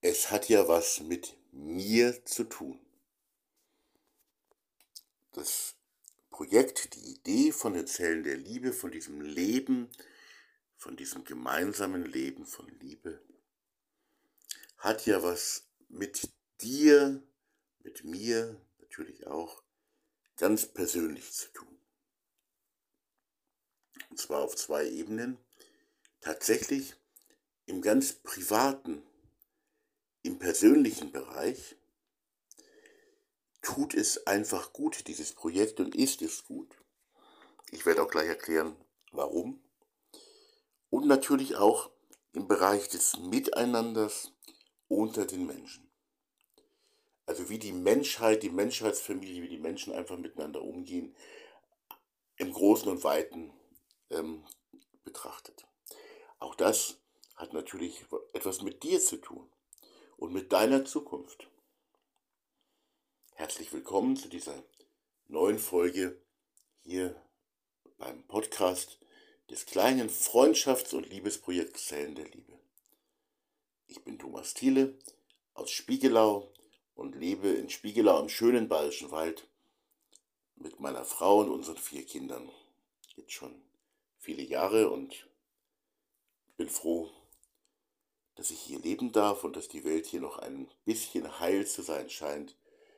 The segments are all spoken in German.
es hat ja was mit mir zu tun. Das Projekt, die Idee von den Zellen der Liebe, von diesem Leben, von diesem gemeinsamen Leben von Liebe, hat ja was mit dir, mit mir natürlich auch ganz persönlich zu tun. Und zwar auf zwei Ebenen. Tatsächlich im ganz privaten im persönlichen Bereich tut es einfach gut, dieses Projekt, und ist es gut. Ich werde auch gleich erklären, warum. Und natürlich auch im Bereich des Miteinanders unter den Menschen. Also wie die Menschheit, die Menschheitsfamilie, wie die Menschen einfach miteinander umgehen, im Großen und Weiten ähm, betrachtet. Auch das hat natürlich etwas mit dir zu tun und mit deiner Zukunft. Herzlich willkommen zu dieser neuen Folge hier beim Podcast des kleinen Freundschafts- und Liebesprojekts Zellen der Liebe. Ich bin Thomas Thiele aus Spiegelau und lebe in Spiegelau im schönen Bayerischen Wald mit meiner Frau und unseren vier Kindern. Jetzt schon viele Jahre und bin froh, dass ich hier leben darf und dass die Welt hier noch ein bisschen heil zu sein scheint,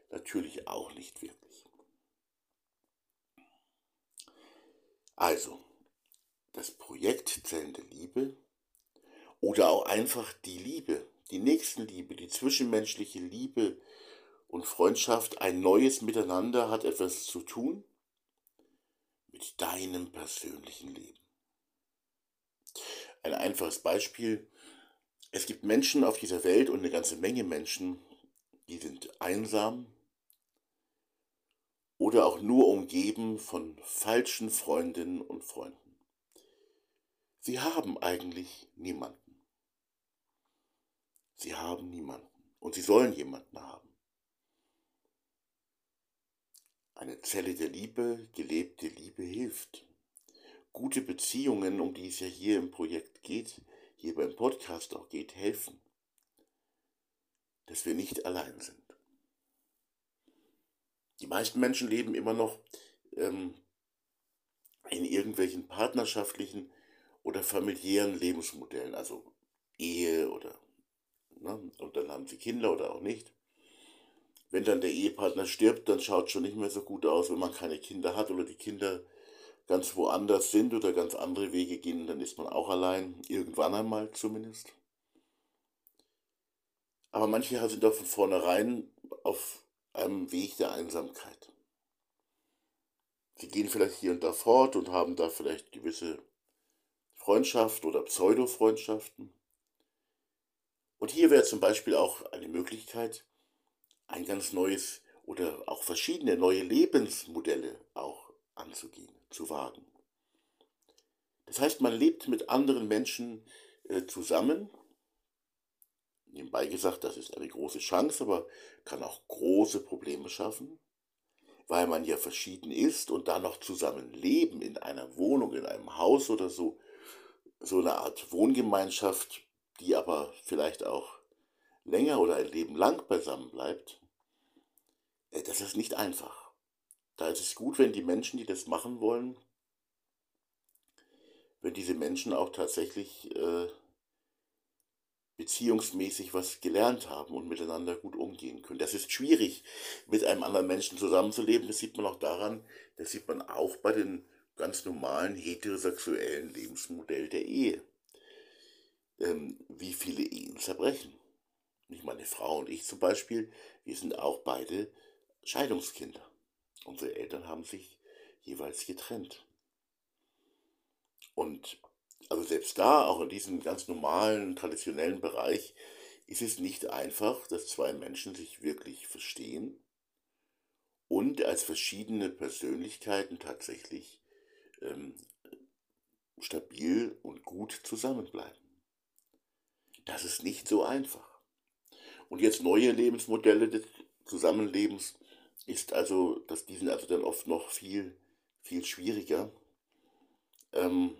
natürlich auch nicht wirklich. Also, das Projekt Zellen der Liebe oder auch einfach die Liebe, die Nächstenliebe, die zwischenmenschliche Liebe und Freundschaft, ein neues Miteinander hat etwas zu tun mit deinem persönlichen Leben. Ein einfaches Beispiel, es gibt Menschen auf dieser Welt und eine ganze Menge Menschen, die sind einsam oder auch nur umgeben von falschen Freundinnen und Freunden. Sie haben eigentlich niemanden. Sie haben niemanden und sie sollen jemanden haben. Eine Zelle der Liebe, gelebte Liebe hilft. Gute Beziehungen, um die es ja hier im Projekt geht, hier beim Podcast auch geht, helfen, dass wir nicht allein sind. Die meisten Menschen leben immer noch ähm, in irgendwelchen partnerschaftlichen oder familiären Lebensmodellen, also Ehe oder, ne, und dann haben sie Kinder oder auch nicht. Wenn dann der Ehepartner stirbt, dann schaut es schon nicht mehr so gut aus, wenn man keine Kinder hat oder die Kinder ganz woanders sind oder ganz andere Wege gehen, dann ist man auch allein, irgendwann einmal zumindest. Aber manche sind auch von vornherein auf einem Weg der Einsamkeit. Sie gehen vielleicht hier und da fort und haben da vielleicht gewisse Freundschaften oder Pseudo-Freundschaften. Und hier wäre zum Beispiel auch eine Möglichkeit, ein ganz neues oder auch verschiedene neue Lebensmodelle auch anzugehen zu wagen. Das heißt, man lebt mit anderen Menschen äh, zusammen. Nebenbei gesagt, das ist eine große Chance, aber kann auch große Probleme schaffen, weil man ja verschieden ist und da noch zusammen leben in einer Wohnung, in einem Haus oder so, so eine Art Wohngemeinschaft, die aber vielleicht auch länger oder ein Leben lang beisammen bleibt, äh, das ist nicht einfach. Da ist es gut, wenn die Menschen, die das machen wollen, wenn diese Menschen auch tatsächlich äh, beziehungsmäßig was gelernt haben und miteinander gut umgehen können. Das ist schwierig, mit einem anderen Menschen zusammenzuleben. Das sieht man auch daran, das sieht man auch bei den ganz normalen heterosexuellen Lebensmodell der Ehe. Ähm, wie viele Ehen zerbrechen. Ich meine Frau und ich zum Beispiel, wir sind auch beide Scheidungskinder. Unsere Eltern haben sich jeweils getrennt. Und also selbst da, auch in diesem ganz normalen, traditionellen Bereich, ist es nicht einfach, dass zwei Menschen sich wirklich verstehen und als verschiedene Persönlichkeiten tatsächlich ähm, stabil und gut zusammenbleiben. Das ist nicht so einfach. Und jetzt neue Lebensmodelle des Zusammenlebens ist also, dass die sind also dann oft noch viel, viel schwieriger. Ähm,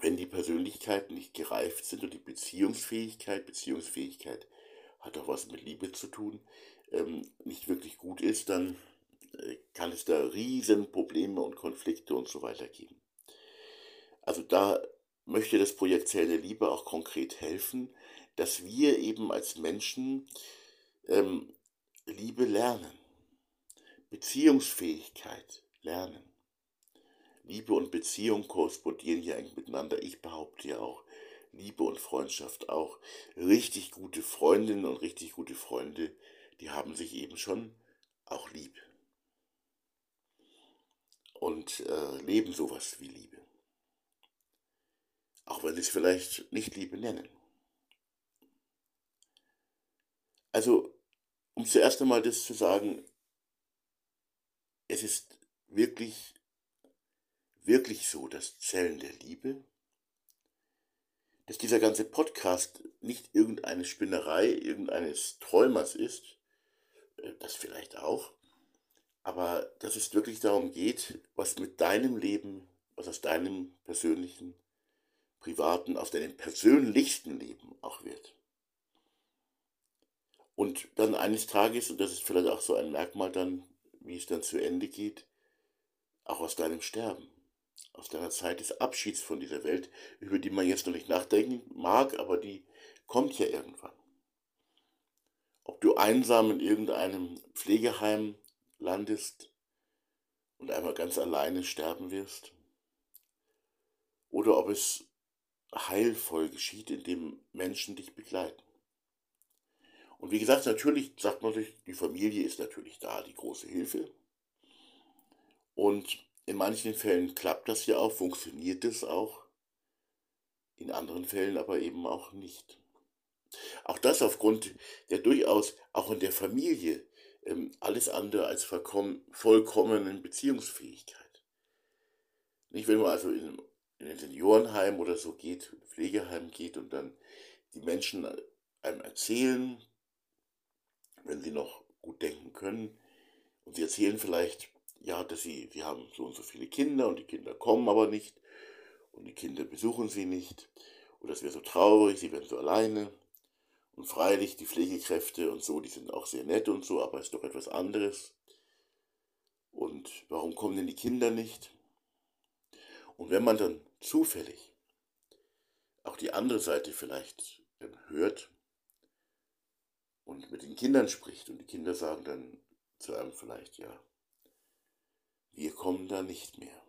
wenn die Persönlichkeiten nicht gereift sind und die Beziehungsfähigkeit, Beziehungsfähigkeit hat auch was mit Liebe zu tun, ähm, nicht wirklich gut ist, dann äh, kann es da riesen Probleme und Konflikte und so weiter geben. Also da möchte das Projekt der Liebe auch konkret helfen, dass wir eben als Menschen ähm, Liebe lernen, Beziehungsfähigkeit lernen. Liebe und Beziehung korrespondieren hier eng miteinander. Ich behaupte ja auch, Liebe und Freundschaft auch. Richtig gute Freundinnen und richtig gute Freunde, die haben sich eben schon auch lieb. Und äh, leben sowas wie Liebe. Auch wenn sie es vielleicht nicht Liebe nennen. Also, um zuerst einmal das zu sagen, es ist wirklich wirklich so, dass Zellen der Liebe, dass dieser ganze Podcast nicht irgendeine Spinnerei irgendeines Träumers ist, äh, das vielleicht auch, aber dass es wirklich darum geht, was mit deinem Leben, was aus deinem persönlichen, privaten, aus deinem persönlichsten Leben auch wird. Und dann eines Tages, und das ist vielleicht auch so ein Merkmal dann, wie es dann zu Ende geht, auch aus deinem Sterben aus deiner Zeit des Abschieds von dieser Welt, über die man jetzt noch nicht nachdenken mag, aber die kommt ja irgendwann. Ob du einsam in irgendeinem Pflegeheim landest und einmal ganz alleine sterben wirst, oder ob es heilvoll geschieht, indem Menschen dich begleiten. Und wie gesagt, natürlich sagt man sich, die Familie ist natürlich da, die große Hilfe. Und in manchen Fällen klappt das ja auch, funktioniert es auch, in anderen Fällen aber eben auch nicht. Auch das aufgrund der durchaus auch in der Familie ähm, alles andere als vollkommenen Beziehungsfähigkeit. Nicht, wenn man also in, in ein Seniorenheim oder so geht, Pflegeheim geht und dann die Menschen einem erzählen, wenn sie noch gut denken können, und sie erzählen vielleicht ja, dass sie, sie haben so und so viele Kinder und die Kinder kommen aber nicht und die Kinder besuchen sie nicht und das wäre so traurig, sie wären so alleine. Und freilich, die Pflegekräfte und so, die sind auch sehr nett und so, aber es ist doch etwas anderes. Und warum kommen denn die Kinder nicht? Und wenn man dann zufällig auch die andere Seite vielleicht hört und mit den Kindern spricht und die Kinder sagen dann zu einem vielleicht, ja, wir kommen da nicht mehr.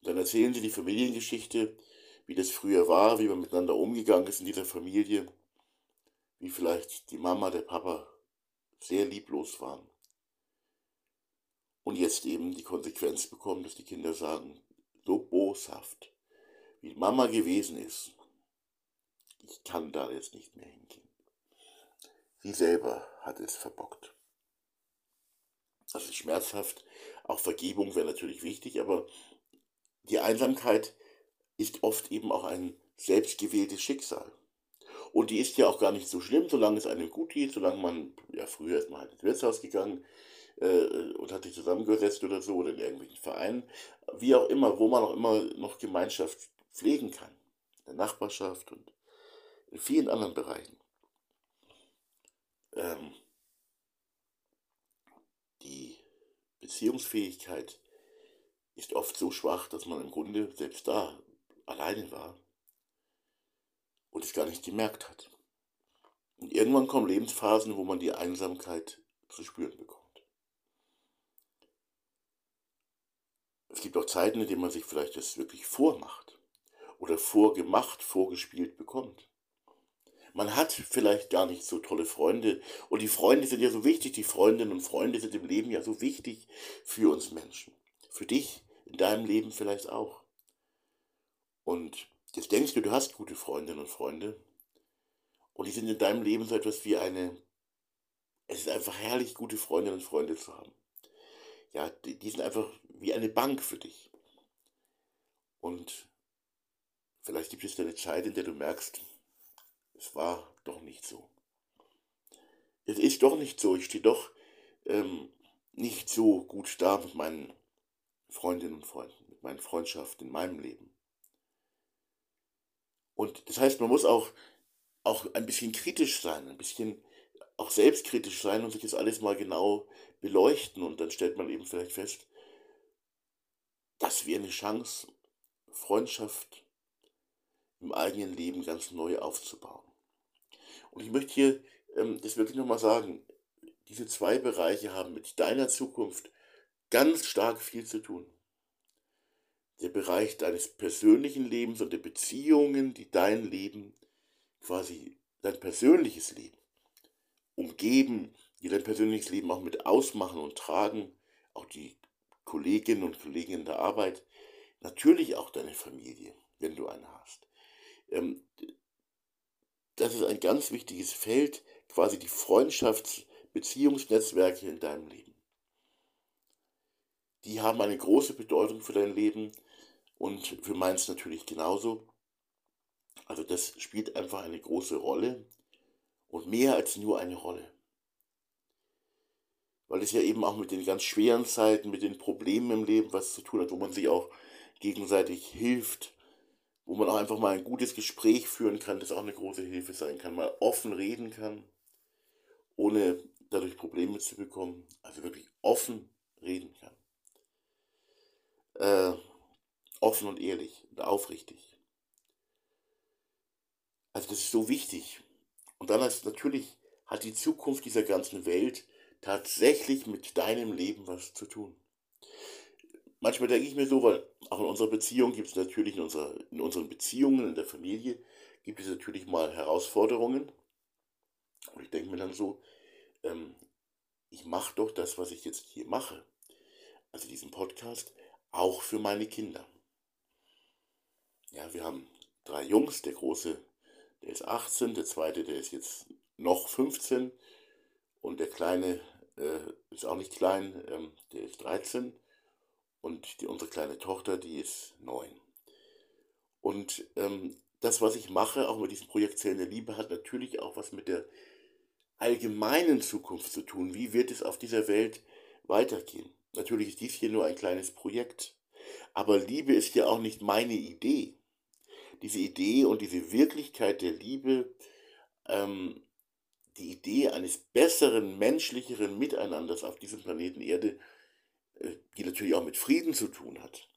Und dann erzählen sie die Familiengeschichte, wie das früher war, wie man miteinander umgegangen ist in dieser Familie, wie vielleicht die Mama, der Papa sehr lieblos waren. Und jetzt eben die Konsequenz bekommen, dass die Kinder sagen, so boshaft, wie Mama gewesen ist, ich kann da jetzt nicht mehr hingehen. Sie selber hat es verbockt. Das ist schmerzhaft. Auch Vergebung wäre natürlich wichtig, aber die Einsamkeit ist oft eben auch ein selbstgewähltes Schicksal. Und die ist ja auch gar nicht so schlimm, solange es einem gut geht, solange man, ja, früher ist man halt ins Wirtshaus gegangen äh, und hat sich zusammengesetzt oder so, oder in irgendwelchen Vereinen, wie auch immer, wo man auch immer noch Gemeinschaft pflegen kann. In der Nachbarschaft und in vielen anderen Bereichen. Ähm, die Beziehungsfähigkeit ist oft so schwach, dass man im Grunde selbst da alleine war und es gar nicht gemerkt hat. Und irgendwann kommen Lebensphasen, wo man die Einsamkeit zu spüren bekommt. Es gibt auch Zeiten, in denen man sich vielleicht das wirklich vormacht oder vorgemacht, vorgespielt bekommt. Man hat vielleicht gar nicht so tolle Freunde. Und die Freunde sind ja so wichtig. Die Freundinnen und Freunde sind im Leben ja so wichtig für uns Menschen. Für dich in deinem Leben vielleicht auch. Und jetzt denkst du, du hast gute Freundinnen und Freunde. Und die sind in deinem Leben so etwas wie eine. Es ist einfach herrlich, gute Freundinnen und Freunde zu haben. Ja, die, die sind einfach wie eine Bank für dich. Und vielleicht gibt es eine Zeit, in der du merkst, es war doch nicht so. Es ist doch nicht so. Ich stehe doch ähm, nicht so gut da mit meinen Freundinnen und Freunden, mit meinen Freundschaften in meinem Leben. Und das heißt, man muss auch, auch ein bisschen kritisch sein, ein bisschen auch selbstkritisch sein und sich das alles mal genau beleuchten. Und dann stellt man eben vielleicht fest, dass wir eine Chance, Freundschaft im eigenen Leben ganz neu aufzubauen. Und ich möchte hier ähm, das wirklich nochmal sagen, diese zwei Bereiche haben mit deiner Zukunft ganz stark viel zu tun. Der Bereich deines persönlichen Lebens und der Beziehungen, die dein Leben, quasi dein persönliches Leben umgeben, die dein persönliches Leben auch mit ausmachen und tragen, auch die Kolleginnen und Kollegen in der Arbeit, natürlich auch deine Familie, wenn du eine hast. Ähm, das ist ein ganz wichtiges Feld, quasi die Freundschaftsbeziehungsnetzwerke in deinem Leben. Die haben eine große Bedeutung für dein Leben und für meins natürlich genauso. Also das spielt einfach eine große Rolle und mehr als nur eine Rolle. Weil es ja eben auch mit den ganz schweren Zeiten, mit den Problemen im Leben was zu tun hat, wo man sich auch gegenseitig hilft, wo man auch einfach mal ein gutes Gespräch führen kann, das auch eine große Hilfe sein kann, mal offen reden kann, ohne dadurch Probleme zu bekommen, also wirklich offen reden kann. Äh, offen und ehrlich und aufrichtig. Also das ist so wichtig. Und dann ist natürlich hat die Zukunft dieser ganzen Welt tatsächlich mit deinem Leben was zu tun. Manchmal denke ich mir so, weil auch in unserer Beziehung gibt es natürlich, in, unserer, in unseren Beziehungen, in der Familie, gibt es natürlich mal Herausforderungen. Und ich denke mir dann so, ähm, ich mache doch das, was ich jetzt hier mache, also diesen Podcast, auch für meine Kinder. Ja, wir haben drei Jungs, der große, der ist 18, der zweite, der ist jetzt noch 15 und der kleine äh, ist auch nicht klein, ähm, der ist 13 und die, unsere kleine Tochter, die ist 9. Und ähm, das, was ich mache, auch mit diesem Projekt Zellen der Liebe, hat natürlich auch was mit der allgemeinen Zukunft zu tun. Wie wird es auf dieser Welt weitergehen? Natürlich ist dies hier nur ein kleines Projekt, aber Liebe ist ja auch nicht meine Idee. Diese Idee und diese Wirklichkeit der Liebe, ähm, die Idee eines besseren, menschlicheren Miteinanders auf diesem Planeten Erde, die natürlich auch mit Frieden zu tun hat,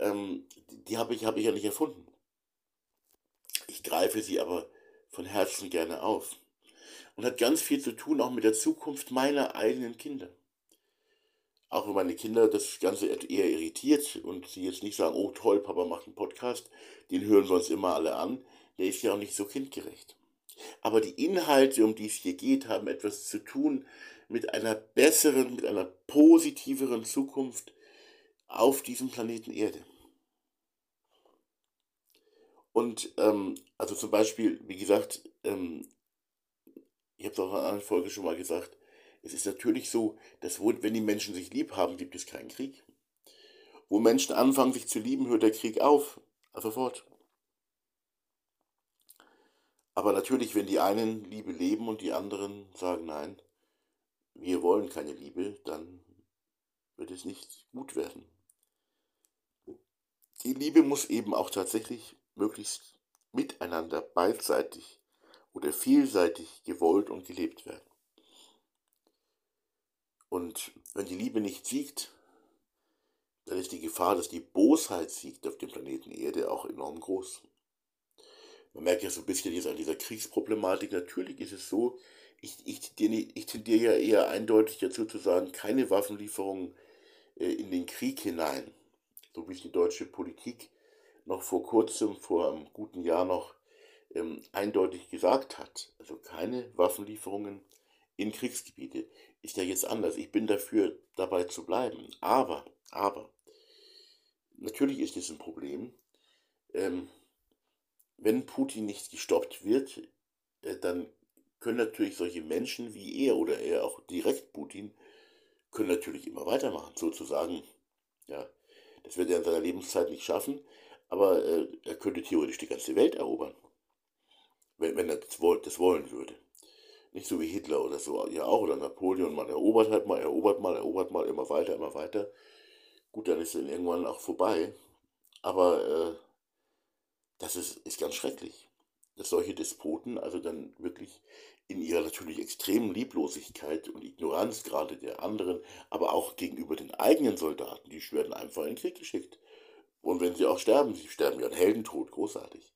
ähm, die habe ich, hab ich ja nicht erfunden. Ich greife sie aber von Herzen gerne auf und hat ganz viel zu tun auch mit der Zukunft meiner eigenen Kinder. Auch wenn meine Kinder das Ganze eher irritiert und sie jetzt nicht sagen, oh toll, Papa macht einen Podcast, den hören wir uns immer alle an, der ist ja auch nicht so kindgerecht. Aber die Inhalte, um die es hier geht, haben etwas zu tun mit einer besseren, mit einer positiveren Zukunft auf diesem Planeten Erde. Und ähm, also zum Beispiel, wie gesagt, ähm, ich habe es auch in einer anderen Folge schon mal gesagt, es ist natürlich so, dass wo, wenn die Menschen sich lieb haben, gibt es keinen Krieg. Wo Menschen anfangen, sich zu lieben, hört der Krieg auf. Also fort. Aber natürlich, wenn die einen Liebe leben und die anderen sagen, nein, wir wollen keine Liebe, dann wird es nicht gut werden. Die Liebe muss eben auch tatsächlich möglichst miteinander beidseitig oder vielseitig gewollt und gelebt werden. Und wenn die Liebe nicht siegt, dann ist die Gefahr, dass die Bosheit siegt auf dem Planeten Erde auch enorm groß. Man merkt ja so ein bisschen jetzt an dieser Kriegsproblematik. Natürlich ist es so, ich, ich, ich tendiere ja eher eindeutig dazu zu sagen, keine Waffenlieferungen äh, in den Krieg hinein. So wie es die deutsche Politik noch vor kurzem, vor einem guten Jahr noch ähm, eindeutig gesagt hat. Also keine Waffenlieferungen in Kriegsgebiete. Ist ja jetzt anders. Ich bin dafür, dabei zu bleiben. Aber, aber, natürlich ist es ein Problem. Ähm, wenn Putin nicht gestoppt wird, äh, dann können natürlich solche Menschen wie er oder er auch direkt Putin, können natürlich immer weitermachen, sozusagen. Ja, das wird er in seiner Lebenszeit nicht schaffen, aber äh, er könnte theoretisch die ganze Welt erobern, wenn, wenn er das, das wollen würde. Nicht so wie Hitler oder so, ja auch, oder Napoleon, man erobert halt mal, erobert mal, erobert mal, immer weiter, immer weiter. Gut, dann ist dann irgendwann auch vorbei. Aber äh, das ist, ist ganz schrecklich, dass solche Despoten also dann wirklich in ihrer natürlich extremen Lieblosigkeit und Ignoranz gerade der anderen, aber auch gegenüber den eigenen Soldaten, die werden einfach in den Krieg geschickt. Und wenn sie auch sterben, sie sterben ja einen Heldentod, großartig,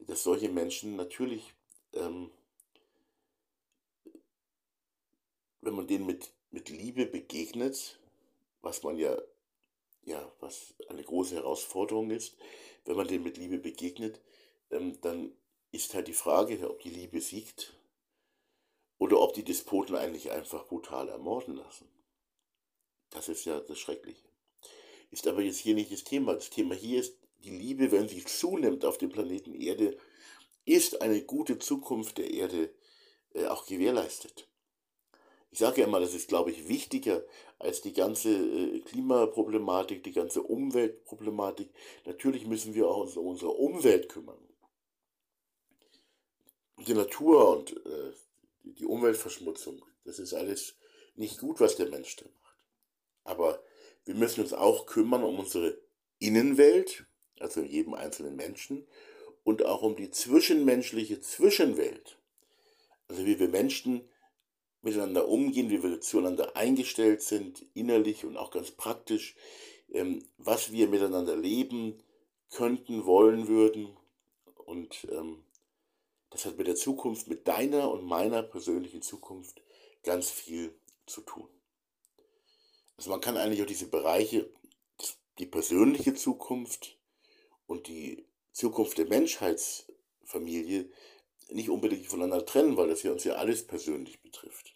dass solche Menschen natürlich, ähm, wenn man denen mit, mit Liebe begegnet, was man ja, ja, was eine große Herausforderung ist, wenn man denen mit Liebe begegnet, ähm, dann ist halt die Frage, ob die Liebe siegt oder ob die Despoten eigentlich einfach brutal ermorden lassen. Das ist ja das Schreckliche. Ist aber jetzt hier nicht das Thema. Das Thema hier ist, die Liebe, wenn sie zunimmt auf dem Planeten Erde, ist eine gute Zukunft der Erde äh, auch gewährleistet. Ich sage ja immer, das ist, glaube ich, wichtiger als die ganze äh, Klimaproblematik, die ganze Umweltproblematik. Natürlich müssen wir auch uns um unsere Umwelt kümmern. Die Natur und äh, die Umweltverschmutzung, das ist alles nicht gut, was der Mensch da macht. Aber wir müssen uns auch kümmern um unsere Innenwelt, also jedem einzelnen Menschen, und auch um die zwischenmenschliche Zwischenwelt. Also wie wir Menschen miteinander umgehen, wie wir zueinander eingestellt sind, innerlich und auch ganz praktisch, ähm, was wir miteinander leben könnten, wollen würden. Und ähm, das hat mit der Zukunft, mit deiner und meiner persönlichen Zukunft ganz viel zu tun. Also man kann eigentlich auch diese Bereiche, die persönliche Zukunft und die Zukunft der Menschheitsfamilie nicht unbedingt voneinander trennen, weil das ja uns ja alles persönlich betrifft.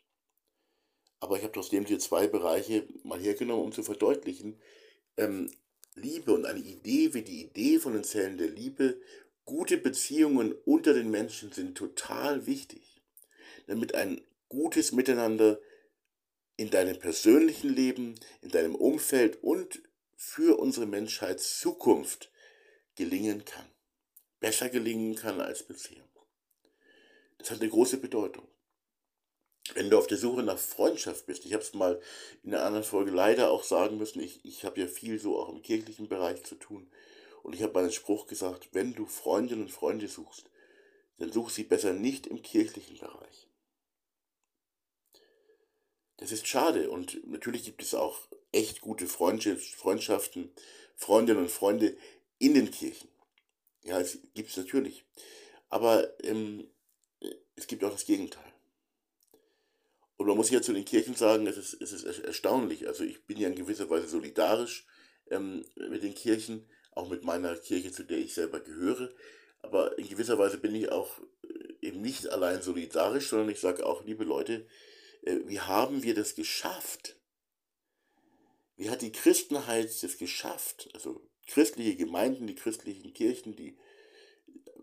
Aber ich habe trotzdem hier zwei Bereiche mal hergenommen, um zu verdeutlichen, ähm, Liebe und eine Idee wie die Idee von den Zellen der Liebe, gute Beziehungen unter den Menschen sind total wichtig, damit ein gutes Miteinander in deinem persönlichen Leben, in deinem Umfeld und für unsere Menschheitszukunft gelingen kann. Besser gelingen kann als bisher. Das hat eine große Bedeutung. Wenn du auf der Suche nach Freundschaft bist, ich habe es mal in einer anderen Folge leider auch sagen müssen, ich, ich habe ja viel so auch im kirchlichen Bereich zu tun und ich habe meinen Spruch gesagt, wenn du Freundinnen und Freunde suchst, dann such sie besser nicht im kirchlichen Bereich. Das ist schade und natürlich gibt es auch echt gute Freundschaften, Freundinnen und Freunde in den Kirchen. Ja, es gibt es natürlich. Aber ähm, es gibt auch das Gegenteil. Und man muss ja zu den Kirchen sagen, es ist, es ist erstaunlich. Also ich bin ja in gewisser Weise solidarisch ähm, mit den Kirchen, auch mit meiner Kirche, zu der ich selber gehöre. Aber in gewisser Weise bin ich auch äh, eben nicht allein solidarisch, sondern ich sage auch, liebe Leute, äh, wie haben wir das geschafft? Wie hat die Christenheit das geschafft? Also christliche Gemeinden, die christlichen Kirchen, die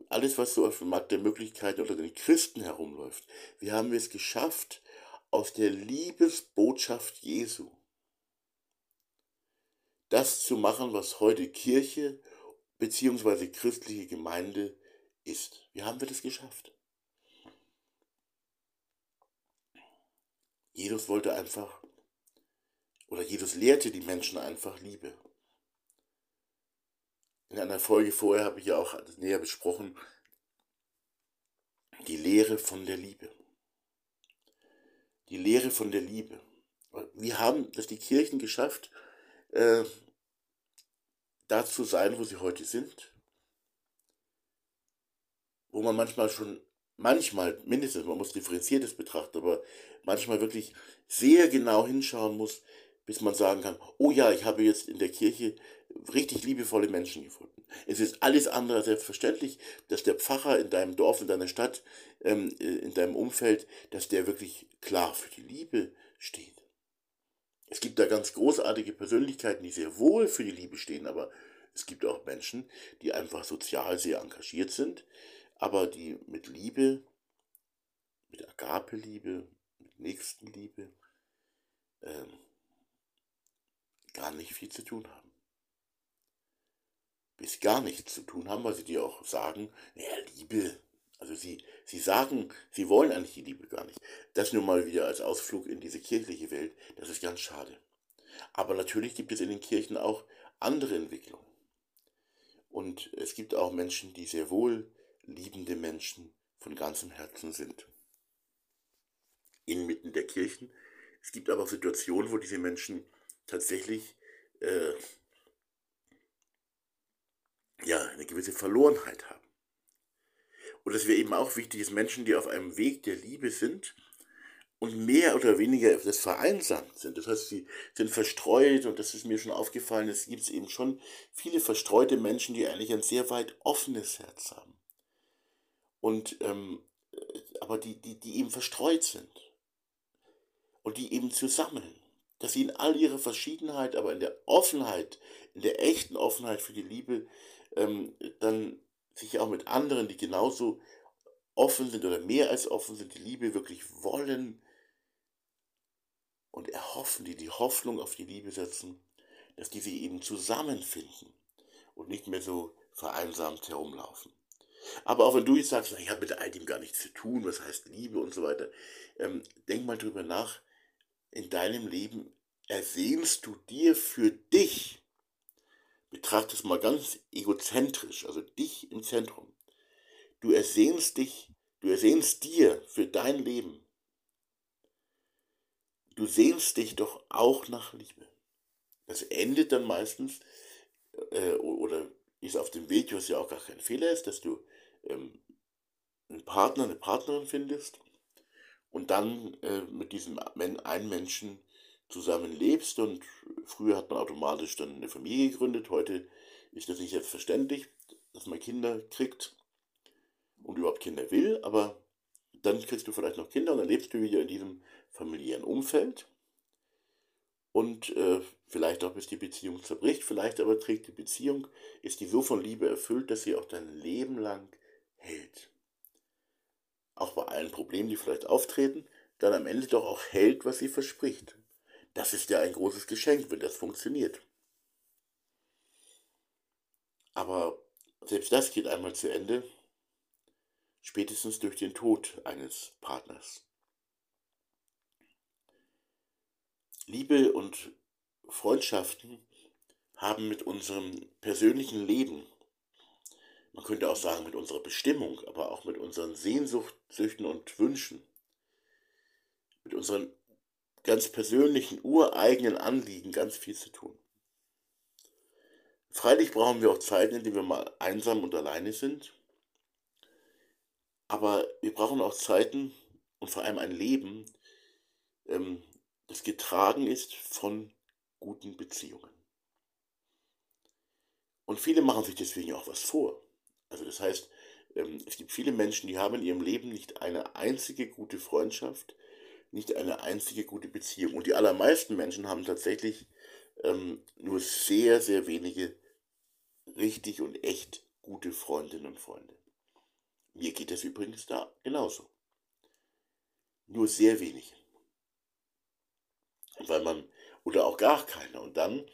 alles, was so auf dem Markt der Möglichkeiten unter den Christen herumläuft. Wie haben wir es geschafft, aus der Liebesbotschaft Jesu das zu machen, was heute Kirche bzw. christliche Gemeinde ist? Wie haben wir das geschafft? Jesus wollte einfach, oder Jesus lehrte die Menschen einfach Liebe. In einer Folge vorher habe ich ja auch näher besprochen, die Lehre von der Liebe. Die Lehre von der Liebe. Wir haben das die Kirchen geschafft, äh, da zu sein, wo sie heute sind. Wo man manchmal schon manchmal, mindestens, man muss differenziertes betrachten, aber manchmal wirklich sehr genau hinschauen muss, bis man sagen kann, oh ja, ich habe jetzt in der Kirche richtig liebevolle Menschen gefunden. Es ist alles andere als selbstverständlich, dass der Pfarrer in deinem Dorf, in deiner Stadt, ähm, äh, in deinem Umfeld, dass der wirklich klar für die Liebe steht. Es gibt da ganz großartige Persönlichkeiten, die sehr wohl für die Liebe stehen, aber es gibt auch Menschen, die einfach sozial sehr engagiert sind, aber die mit Liebe, mit Agape-Liebe, mit Nächstenliebe ähm, gar nicht viel zu tun haben. Bis gar nichts zu tun haben, weil sie dir auch sagen, naja, Liebe, also sie, sie sagen, sie wollen eigentlich die Liebe gar nicht. Das nur mal wieder als Ausflug in diese kirchliche Welt, das ist ganz schade. Aber natürlich gibt es in den Kirchen auch andere Entwicklungen. Und es gibt auch Menschen, die sehr wohl liebende Menschen von ganzem Herzen sind. Inmitten der Kirchen. Es gibt aber auch Situationen, wo diese Menschen tatsächlich äh, ja, eine gewisse Verlorenheit haben. Und es wäre eben auch wichtig, dass Menschen, die auf einem Weg der Liebe sind und mehr oder weniger das vereinsamt sind, das heißt, sie sind verstreut und das ist mir schon aufgefallen, es gibt eben schon viele verstreute Menschen, die eigentlich ein sehr weit offenes Herz haben. Und, ähm, aber die, die, die eben verstreut sind und die eben zusammen, dass sie in all ihrer Verschiedenheit, aber in der Offenheit, in der echten Offenheit für die Liebe, ähm, dann sich auch mit anderen, die genauso offen sind oder mehr als offen sind, die Liebe wirklich wollen und erhoffen, die die Hoffnung auf die Liebe setzen, dass die sie eben zusammenfinden und nicht mehr so vereinsamt herumlaufen. Aber auch wenn du jetzt sagst, ich habe mit all dem gar nichts zu tun, was heißt Liebe und so weiter, ähm, denk mal drüber nach, in deinem Leben ersehnst du dir für dich betrachte es mal ganz egozentrisch, also dich im Zentrum. Du ersehnst dich, du ersehnst dir für dein Leben. Du sehnst dich doch auch nach Liebe. Das endet dann meistens, äh, oder ist auf dem Weg, was ja auch gar kein Fehler ist, dass du ähm, einen Partner, eine Partnerin findest und dann äh, mit diesem einen Menschen zusammen lebst und früher hat man automatisch dann eine Familie gegründet, heute ist das nicht selbstverständlich, dass man Kinder kriegt und überhaupt Kinder will, aber dann kriegst du vielleicht noch Kinder und dann lebst du wieder in diesem familiären Umfeld und äh, vielleicht auch bis die Beziehung zerbricht, vielleicht aber trägt die Beziehung, ist die so von Liebe erfüllt, dass sie auch dein Leben lang hält. Auch bei allen Problemen, die vielleicht auftreten, dann am Ende doch auch hält, was sie verspricht. Das ist ja ein großes Geschenk, wenn das funktioniert. Aber selbst das geht einmal zu Ende, spätestens durch den Tod eines Partners. Liebe und Freundschaften haben mit unserem persönlichen Leben, man könnte auch sagen mit unserer Bestimmung, aber auch mit unseren Sehnsüchten und Wünschen, mit unseren ganz persönlichen, ureigenen Anliegen ganz viel zu tun. Freilich brauchen wir auch Zeiten, in denen wir mal einsam und alleine sind. Aber wir brauchen auch Zeiten und vor allem ein Leben, ähm, das getragen ist von guten Beziehungen. Und viele machen sich deswegen auch was vor. Also das heißt, ähm, es gibt viele Menschen, die haben in ihrem Leben nicht eine einzige gute Freundschaft, nicht eine einzige gute Beziehung. Und die allermeisten Menschen haben tatsächlich ähm, nur sehr, sehr wenige richtig und echt gute Freundinnen und Freunde. Mir geht das übrigens da genauso. Nur sehr wenige. Weil man, oder auch gar keine. Und dann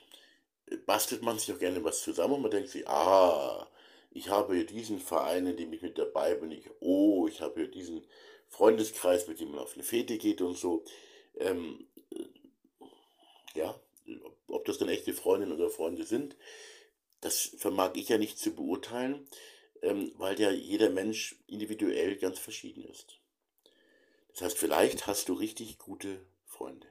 bastelt man sich auch gerne was zusammen und man denkt sich, ah, ich habe hier diesen Verein, in dem ich mit dabei bin. Ich, oh, ich habe hier diesen Freundeskreis, mit dem man auf eine Fete geht und so. Ähm, ja, ob das dann echte Freundinnen oder Freunde sind, das vermag ich ja nicht zu beurteilen, ähm, weil ja jeder Mensch individuell ganz verschieden ist. Das heißt, vielleicht hast du richtig gute Freunde.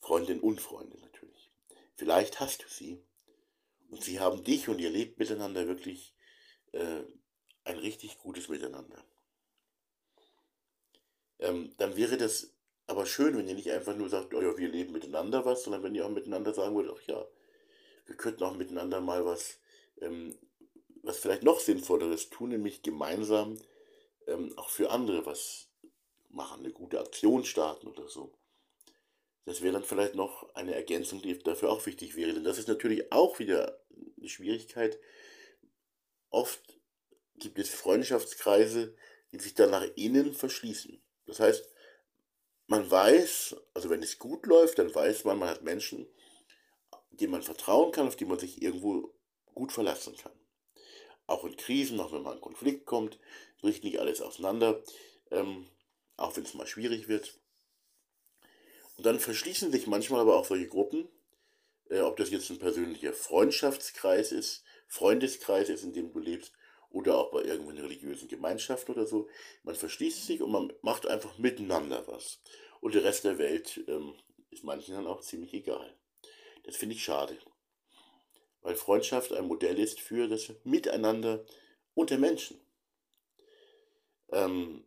Freundinnen und Freunde natürlich. Vielleicht hast du sie. Und sie haben dich und ihr lebt miteinander wirklich äh, ein richtig gutes Miteinander ähm, dann wäre das aber schön, wenn ihr nicht einfach nur sagt, oh ja, wir leben miteinander was, sondern wenn ihr auch miteinander sagen würdet, ach ja, wir könnten auch miteinander mal was, ähm, was vielleicht noch Sinnvolleres tun, nämlich gemeinsam ähm, auch für andere was machen, eine gute Aktion starten oder so. Das wäre dann vielleicht noch eine Ergänzung, die dafür auch wichtig wäre. Denn das ist natürlich auch wieder eine Schwierigkeit. Oft gibt es Freundschaftskreise, die sich dann nach innen verschließen. Das heißt, man weiß, also wenn es gut läuft, dann weiß man, man hat Menschen, denen man vertrauen kann, auf die man sich irgendwo gut verlassen kann. Auch in Krisen, auch wenn mal ein Konflikt kommt, bricht nicht alles auseinander, ähm, auch wenn es mal schwierig wird. Und dann verschließen sich manchmal aber auch solche Gruppen, äh, ob das jetzt ein persönlicher Freundschaftskreis ist, Freundeskreis ist, in dem du lebst, oder auch bei irgendeiner religiösen Gemeinschaft oder so. Man verschließt sich und man macht einfach miteinander was. Und der Rest der Welt ähm, ist manchen dann auch ziemlich egal. Das finde ich schade. Weil Freundschaft ein Modell ist für das Miteinander unter Menschen. Ähm,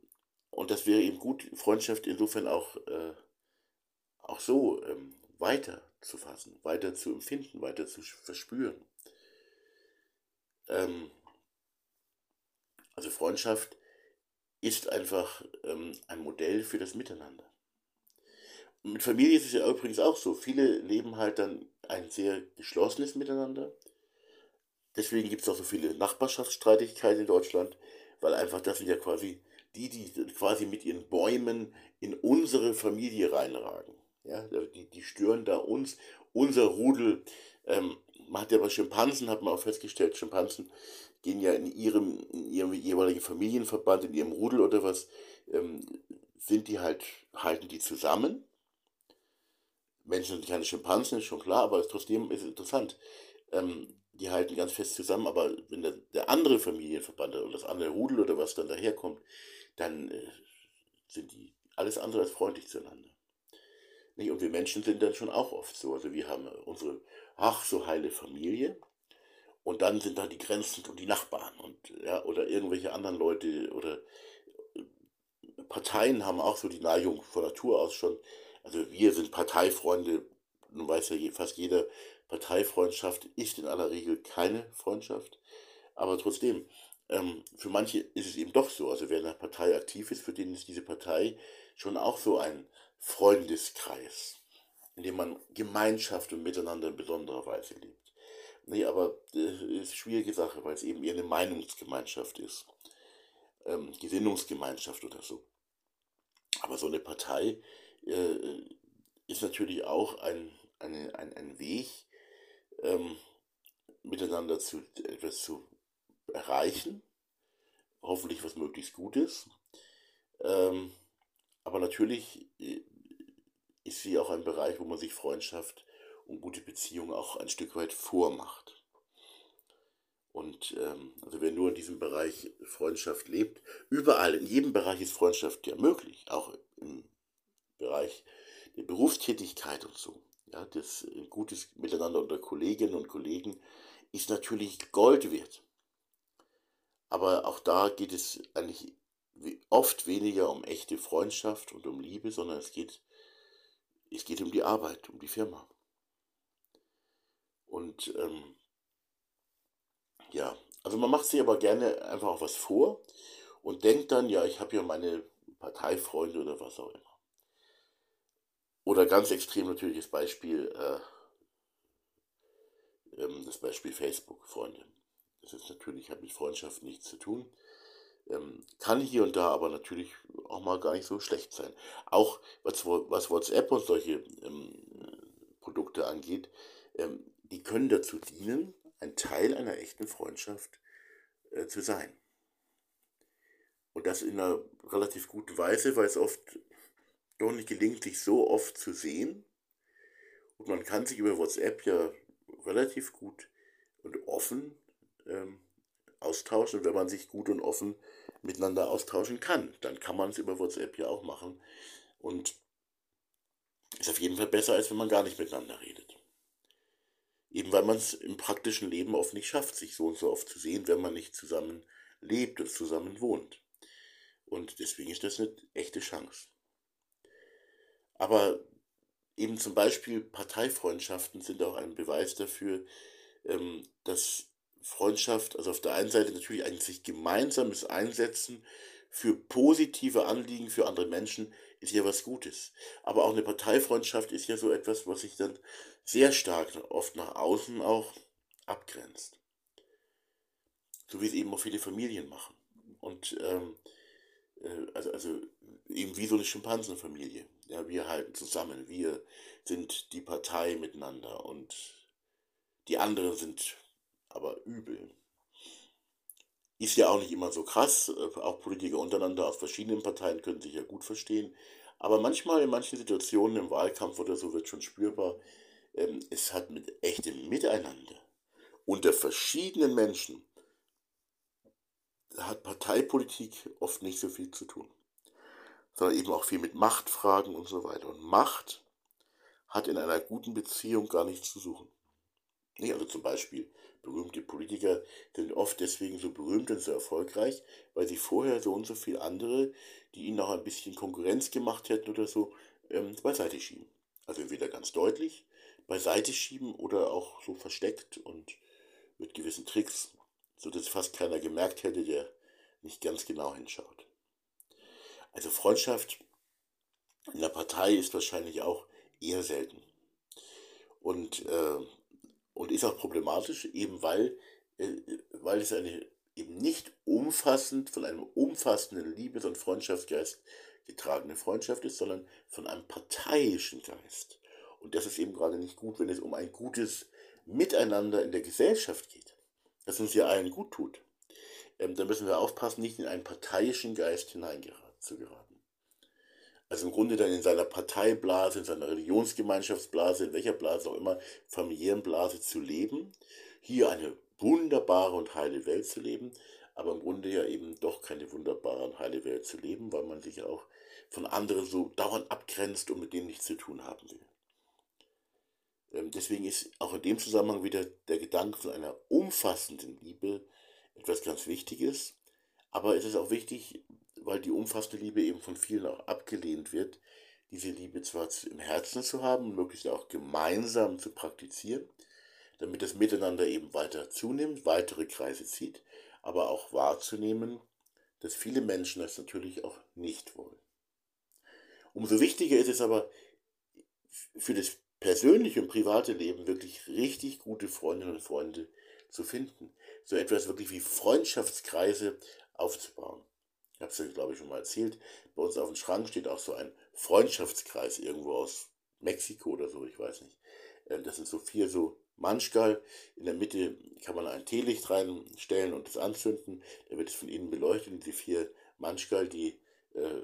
und das wäre eben gut, Freundschaft insofern auch, äh, auch so ähm, weiter zu fassen, weiter zu empfinden, weiter zu verspüren. Ähm, also Freundschaft ist einfach ähm, ein Modell für das Miteinander. Und mit Familie ist es ja übrigens auch so. Viele leben halt dann ein sehr geschlossenes Miteinander. Deswegen gibt es auch so viele Nachbarschaftsstreitigkeiten in Deutschland, weil einfach das sind ja quasi die, die quasi mit ihren Bäumen in unsere Familie reinragen. Ja, die, die stören da uns, unser Rudel. Ähm, man hat ja bei Schimpansen, hat man auch festgestellt, Schimpansen gehen ja in ihrem, in ihrem jeweiligen Familienverband, in ihrem Rudel oder was, ähm, sind die halt, halten die zusammen. Menschen sind keine Schimpansen, ist schon klar, aber trotzdem ist es interessant. Ähm, die halten ganz fest zusammen, aber wenn der, der andere Familienverband oder das andere Rudel oder was dann daherkommt, dann äh, sind die alles andere als freundlich zueinander. Nicht? Und wir Menschen sind dann schon auch oft so. Also wir haben unsere, ach, so heile Familie. Und dann sind da die Grenzen und die Nachbarn und ja, oder irgendwelche anderen Leute oder äh, Parteien haben auch so die Neigung von Natur aus schon. Also wir sind Parteifreunde, nun weiß ja fast jeder, Parteifreundschaft ist in aller Regel keine Freundschaft. Aber trotzdem, ähm, für manche ist es eben doch so. Also wer in einer Partei aktiv ist, für den ist diese Partei schon auch so ein Freundeskreis, in dem man Gemeinschaft und Miteinander in besonderer Weise lebt. Nee, aber das ist eine schwierige Sache, weil es eben eher eine Meinungsgemeinschaft ist. Ähm, Gesinnungsgemeinschaft oder so. Aber so eine Partei äh, ist natürlich auch ein, eine, ein, ein Weg, ähm, miteinander zu, etwas zu erreichen. Hoffentlich was möglichst Gutes. Ähm, aber natürlich äh, ist sie auch ein Bereich, wo man sich Freundschaft und gute Beziehungen auch ein Stück weit vormacht. Und ähm, also wer nur in diesem Bereich Freundschaft lebt, überall, in jedem Bereich ist Freundschaft ja möglich, auch im Bereich der Berufstätigkeit und so. Ja, das ein gutes Miteinander unter Kolleginnen und Kollegen ist natürlich Gold wert. Aber auch da geht es eigentlich oft weniger um echte Freundschaft und um Liebe, sondern es geht, es geht um die Arbeit, um die Firma. Und ähm, ja, also man macht sich aber gerne einfach auch was vor und denkt dann, ja, ich habe ja meine Parteifreunde oder was auch immer. Oder ganz extrem natürlich das Beispiel, äh, ähm, das Beispiel Facebook-Freunde. Das ist natürlich, hat mit Freundschaft nichts zu tun. Ähm, kann hier und da aber natürlich auch mal gar nicht so schlecht sein. Auch was, was WhatsApp und solche ähm, Produkte angeht, ähm, die können dazu dienen, ein Teil einer echten Freundschaft äh, zu sein. Und das in einer relativ guten Weise, weil es oft doch nicht gelingt, sich so oft zu sehen. Und man kann sich über WhatsApp ja relativ gut und offen ähm, austauschen, wenn man sich gut und offen miteinander austauschen kann. Dann kann man es über WhatsApp ja auch machen. Und ist auf jeden Fall besser, als wenn man gar nicht miteinander redet. Eben weil man es im praktischen Leben oft nicht schafft, sich so und so oft zu sehen, wenn man nicht zusammen lebt und zusammen wohnt. Und deswegen ist das eine echte Chance. Aber eben zum Beispiel Parteifreundschaften sind auch ein Beweis dafür, ähm, dass Freundschaft, also auf der einen Seite natürlich ein sich gemeinsames Einsetzen für positive Anliegen für andere Menschen ist ja was Gutes. Aber auch eine Parteifreundschaft ist ja so etwas, was sich dann sehr stark oft nach außen auch abgrenzt. So wie es eben auch viele Familien machen. Und ähm, äh, also, also eben wie so eine Schimpansenfamilie. Ja, wir halten zusammen, wir sind die Partei miteinander und die anderen sind aber übel. Ist ja auch nicht immer so krass, äh, auch Politiker untereinander aus verschiedenen Parteien können sich ja gut verstehen, aber manchmal in manchen Situationen im Wahlkampf oder so wird schon spürbar, ähm, es hat mit echtem Miteinander. Unter verschiedenen Menschen hat Parteipolitik oft nicht so viel zu tun, sondern eben auch viel mit Machtfragen und so weiter. Und Macht hat in einer guten Beziehung gar nichts zu suchen. Also zum Beispiel berühmte Politiker sind oft deswegen so berühmt und so erfolgreich, weil sie vorher so und so viele andere, die ihnen noch ein bisschen Konkurrenz gemacht hätten oder so, ähm, beiseite schieben. Also entweder ganz deutlich beiseite schieben oder auch so versteckt und mit gewissen Tricks, sodass fast keiner gemerkt hätte, der nicht ganz genau hinschaut. Also Freundschaft in der Partei ist wahrscheinlich auch eher selten. Und, äh, und ist auch problematisch, eben weil, äh, weil es eine eben nicht umfassend von einem umfassenden Liebes- und Freundschaftsgeist getragene Freundschaft ist, sondern von einem parteiischen Geist. Und das ist eben gerade nicht gut, wenn es um ein gutes Miteinander in der Gesellschaft geht, das uns ja allen gut tut. Ähm, da müssen wir aufpassen, nicht in einen parteiischen Geist hineinzugeraten. Also im Grunde dann in seiner Parteiblase, in seiner Religionsgemeinschaftsblase, in welcher Blase auch immer, familiären Blase zu leben, hier eine wunderbare und heile Welt zu leben, aber im Grunde ja eben doch keine wunderbare und heile Welt zu leben, weil man sich auch von anderen so dauernd abgrenzt und mit denen nichts zu tun haben will. Ähm, deswegen ist auch in dem Zusammenhang wieder der Gedanke von einer umfassenden Liebe etwas ganz Wichtiges. Aber es ist auch wichtig, weil die umfassende Liebe eben von vielen auch abgelehnt wird, diese Liebe zwar im Herzen zu haben, möglichst auch gemeinsam zu praktizieren, damit das Miteinander eben weiter zunimmt, weitere Kreise zieht, aber auch wahrzunehmen, dass viele Menschen das natürlich auch nicht wollen. Umso wichtiger ist es aber für das persönliche und private Leben wirklich richtig gute Freundinnen und Freunde zu finden. So etwas wirklich wie Freundschaftskreise aufzubauen. Ich habe es ja, glaube ich, schon mal erzählt. Bei uns auf dem Schrank steht auch so ein Freundschaftskreis irgendwo aus Mexiko oder so, ich weiß nicht. Ähm, das sind so vier so Manschgal. In der Mitte kann man ein Teelicht reinstellen und das anzünden. Da wird es von innen beleuchtet. Und die vier Manschgal, die äh,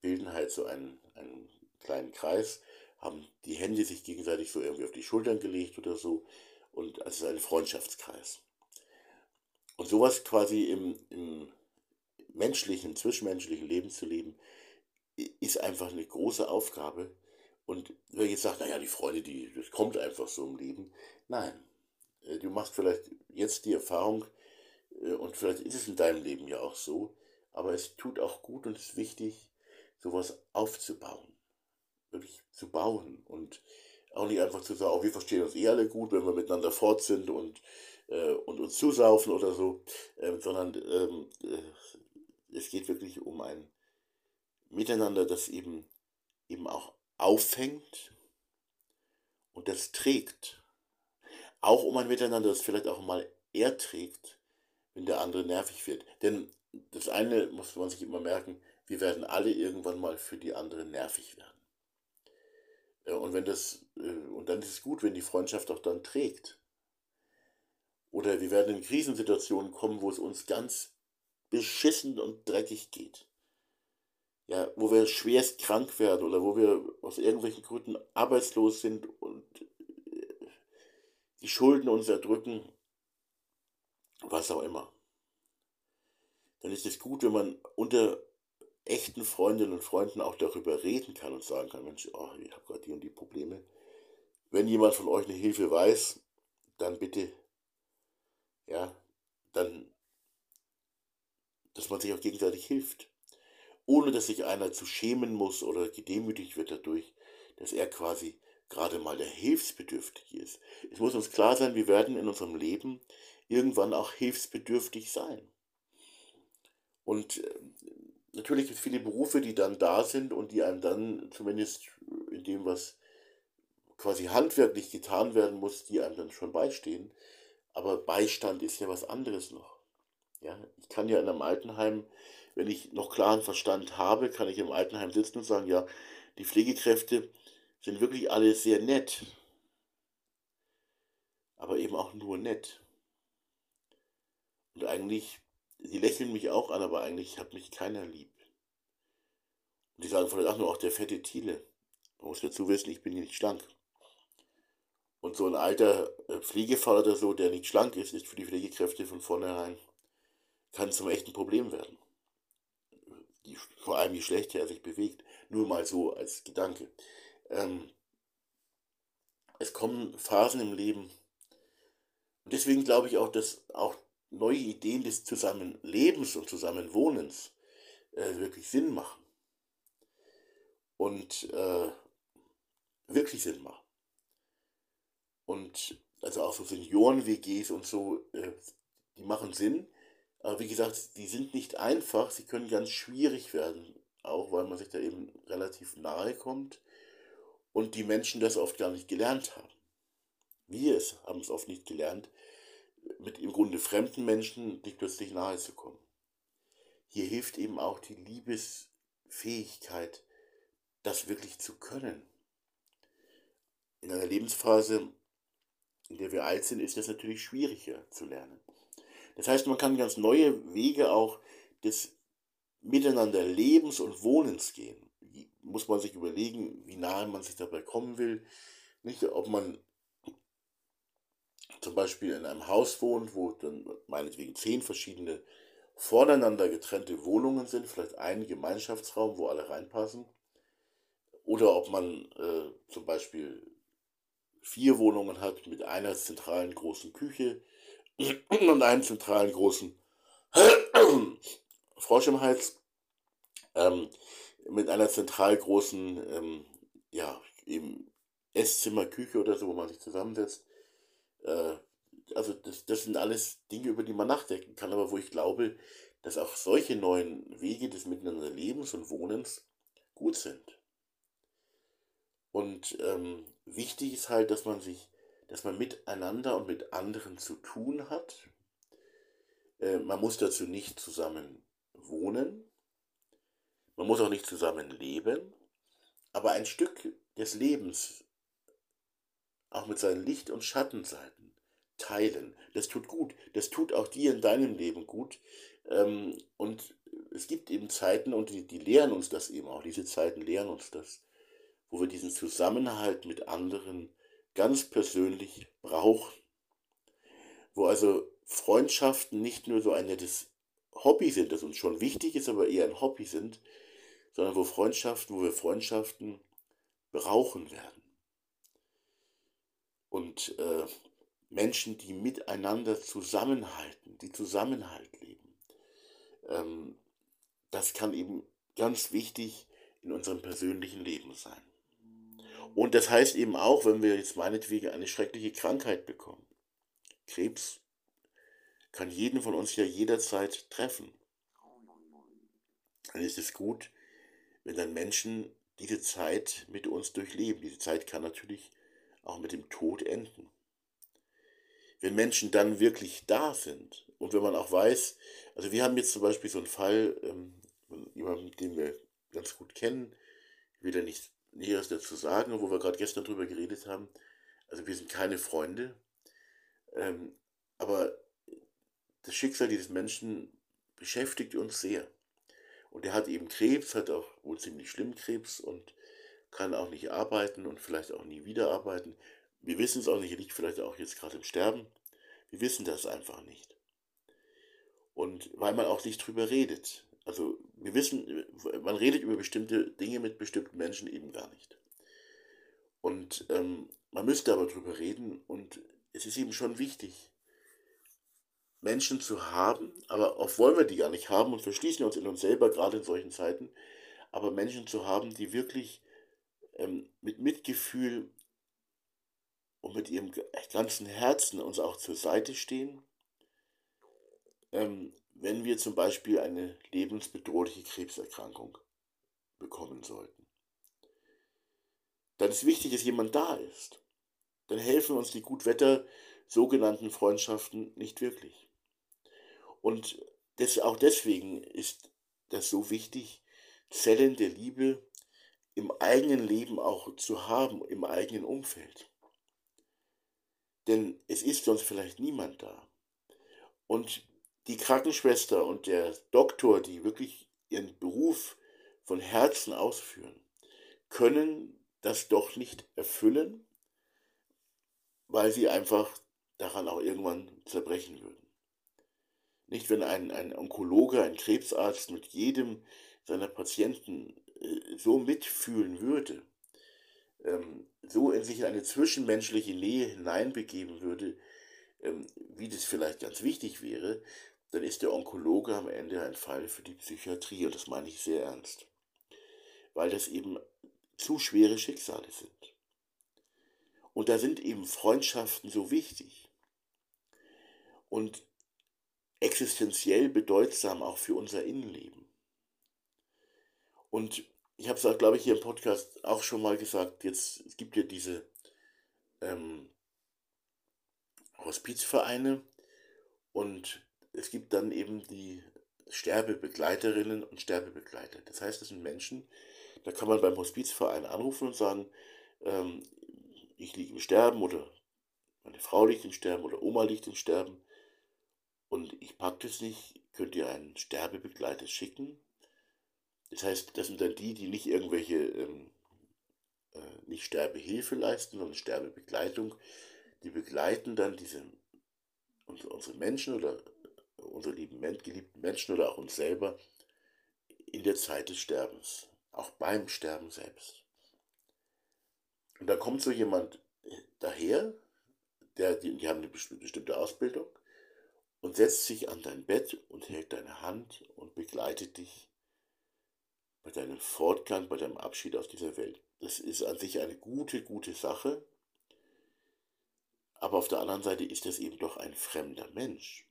bilden halt so einen, einen kleinen Kreis haben die Hände sich gegenseitig so irgendwie auf die Schultern gelegt oder so. Und es ist ein Freundschaftskreis. Und sowas quasi im, im menschlichen, zwischenmenschlichen Leben zu leben, ist einfach eine große Aufgabe. Und wer jetzt sagt, naja, die Freude, die, das kommt einfach so im Leben. Nein, äh, du machst vielleicht jetzt die Erfahrung, äh, und vielleicht ist es in deinem Leben ja auch so, aber es tut auch gut und ist wichtig, sowas aufzubauen wirklich zu bauen und auch nicht einfach zu sagen, oh, wir verstehen uns eh alle gut, wenn wir miteinander fort sind und, äh, und uns zusaufen oder so, ähm, sondern ähm, äh, es geht wirklich um ein Miteinander, das eben, eben auch auffängt und das trägt. Auch um ein Miteinander, das vielleicht auch mal erträgt, wenn der andere nervig wird. Denn das eine muss man sich immer merken, wir werden alle irgendwann mal für die anderen nervig werden. Und wenn das, äh, und dann ist es gut, wenn die Freundschaft auch dann trägt. Oder wir werden in Krisensituationen kommen, wo es uns ganz beschissen und dreckig geht. Ja, wo wir schwerst krank werden oder wo wir aus irgendwelchen Gründen arbeitslos sind und äh, die Schulden uns erdrücken, was auch immer. Dann ist es gut, wenn man unter echten Freundinnen und Freunden auch darüber reden kann und sagen kann, Mensch, oh, ich habe gerade die und die Probleme. Wenn jemand von euch eine Hilfe weiß, dann bitte, ja, dann, dass man sich auch gegenseitig hilft. Ohne dass sich einer zu schämen muss oder gedemütigt wird dadurch, dass er quasi gerade mal der Hilfsbedürftige ist. Es muss uns klar sein, wir werden in unserem Leben irgendwann auch hilfsbedürftig sein. Und äh, natürlich gibt es viele Berufe, die dann da sind und die einem dann zumindest in dem, was quasi handwerklich getan werden muss, die einem dann schon beistehen. Aber Beistand ist ja was anderes noch. Ja, ich kann ja in einem Altenheim, wenn ich noch klaren Verstand habe, kann ich im Altenheim sitzen und sagen, ja, die Pflegekräfte sind wirklich alle sehr nett. Aber eben auch nur nett. Und eigentlich die lächeln mich auch an, aber eigentlich hat mich keiner lieb. Und die sagen von ach nur auch der fette Thiele. Man muss dazu wissen, ich bin nicht schlank. Und so ein alter äh, Pflegefall oder so, der nicht schlank ist, ist für die Pflegekräfte von vornherein, kann zum echten Problem werden. Die, vor allem, wie schlecht er sich bewegt. Nur mal so als Gedanke. Ähm, es kommen Phasen im Leben. Und deswegen glaube ich auch, dass auch neue Ideen des Zusammenlebens und Zusammenwohnens äh, wirklich Sinn machen. Und äh, wirklich Sinn machen. Und also auch so Senioren-WGs und so, äh, die machen Sinn. Aber wie gesagt, die sind nicht einfach, sie können ganz schwierig werden, auch weil man sich da eben relativ nahe kommt und die Menschen das oft gar nicht gelernt haben. Wir es haben es oft nicht gelernt, mit im Grunde fremden Menschen nicht plötzlich nahe zu kommen. Hier hilft eben auch die Liebesfähigkeit, das wirklich zu können. In einer Lebensphase, in der wir alt sind, ist das natürlich schwieriger zu lernen. Das heißt, man kann ganz neue Wege auch des Miteinanderlebens und Wohnens gehen muss man sich überlegen, wie nahe man sich dabei kommen will. Nicht, ob man zum Beispiel in einem Haus wohnt, wo dann meinetwegen zehn verschiedene voneinander getrennte Wohnungen sind, vielleicht ein Gemeinschaftsraum, wo alle reinpassen. Oder ob man äh, zum Beispiel vier Wohnungen hat mit einer zentralen großen Küche und einem zentralen großen Frosch im Hals. Ähm, mit einer zentral großen, ähm, ja, eben Esszimmer, Küche oder so, wo man sich zusammensetzt. Äh, also das, das sind alles Dinge, über die man nachdenken kann, aber wo ich glaube, dass auch solche neuen Wege des Miteinanderlebens und Wohnens gut sind. Und ähm, wichtig ist halt, dass man sich, dass man miteinander und mit anderen zu tun hat. Äh, man muss dazu nicht zusammen wohnen, man muss auch nicht zusammen leben, aber ein Stück des Lebens, auch mit seinen Licht- und Schattenseiten, teilen. Das tut gut. Das tut auch dir in deinem Leben gut. Ähm, und es gibt eben Zeiten, und die, die lehren uns das eben auch, diese Zeiten lehren uns das, wo wir diesen Zusammenhalt mit anderen ganz persönlich brauchen. Wo also Freundschaften nicht nur so ein nettes Hobby sind, das uns schon wichtig ist, aber eher ein Hobby sind, sondern wo Freundschaften, wo wir Freundschaften brauchen werden. Und äh, Menschen, die miteinander zusammenhalten, die Zusammenhalt leben. Ähm, das kann eben ganz wichtig in unserem persönlichen Leben sein. Und das heißt eben auch, wenn wir jetzt meinetwegen eine schreckliche Krankheit bekommen, Krebs, kann jeden von uns ja jederzeit treffen. Dann ist es gut, wenn dann Menschen diese Zeit mit uns durchleben. Diese Zeit kann natürlich auch mit dem Tod enden. Wenn Menschen dann wirklich da sind und wenn man auch weiß, also wir haben jetzt zum Beispiel so einen Fall, ähm, jemanden, den wir ganz gut kennen, ich will da nicht Näheres dazu sagen, wo wir gerade gestern drüber geredet haben. Also wir sind keine Freunde, ähm, aber das Schicksal dieses Menschen beschäftigt uns sehr. Und er hat eben Krebs, hat auch wohl ziemlich schlimm Krebs und kann auch nicht arbeiten und vielleicht auch nie wieder arbeiten. Wir wissen es auch nicht, er liegt vielleicht auch jetzt gerade im Sterben. Wir wissen das einfach nicht. Und weil man auch nicht drüber redet. Also wir wissen, man redet über bestimmte Dinge mit bestimmten Menschen eben gar nicht. Und ähm, man müsste aber drüber reden und es ist eben schon wichtig, Menschen zu haben, aber oft wollen wir die gar nicht haben und verschließen uns in uns selber, gerade in solchen Zeiten, aber Menschen zu haben, die wirklich ähm, mit Mitgefühl und mit ihrem ganzen Herzen uns auch zur Seite stehen, ähm, wenn wir zum Beispiel eine lebensbedrohliche Krebserkrankung bekommen sollten. Dann ist wichtig, dass jemand da ist. Dann helfen uns die Gutwetter sogenannten Freundschaften nicht wirklich. Und das, auch deswegen ist das so wichtig, Zellen der Liebe im eigenen Leben auch zu haben, im eigenen Umfeld. Denn es ist sonst vielleicht niemand da. Und die Krankenschwester und der Doktor, die wirklich ihren Beruf von Herzen ausführen, können das doch nicht erfüllen, weil sie einfach daran auch irgendwann zerbrechen würden. Nicht, wenn ein, ein Onkologe, ein Krebsarzt mit jedem seiner Patienten äh, so mitfühlen würde, ähm, so in sich in eine zwischenmenschliche Nähe hineinbegeben würde, ähm, wie das vielleicht ganz wichtig wäre, dann ist der Onkologe am Ende ein Fall für die Psychiatrie und das meine ich sehr ernst, weil das eben zu schwere Schicksale sind. Und da sind eben Freundschaften so wichtig und existenziell bedeutsam auch für unser Innenleben. Und ich habe es, glaube ich, hier im Podcast auch schon mal gesagt, jetzt es gibt ja diese ähm, Hospizvereine und es gibt dann eben die Sterbebegleiterinnen und Sterbebegleiter. Das heißt, das sind Menschen, da kann man beim Hospizverein anrufen und sagen, ähm, ich liege im Sterben oder meine Frau liegt im Sterben oder Oma liegt im Sterben und ich packe das nicht, könnt ihr einen Sterbebegleiter schicken. Das heißt, das sind dann die, die nicht irgendwelche, ähm, äh, nicht Sterbehilfe leisten, sondern Sterbebegleitung. Die begleiten dann diese, unsere Menschen oder unsere lieben, geliebten Menschen oder auch uns selber in der Zeit des Sterbens, auch beim Sterben selbst. Und da kommt so jemand daher, der, die, die haben eine bestimmte Ausbildung, und setzt sich an dein Bett und hält deine Hand und begleitet dich bei deinem Fortgang, bei deinem Abschied aus dieser Welt. Das ist an sich eine gute, gute Sache. Aber auf der anderen Seite ist das eben doch ein fremder Mensch.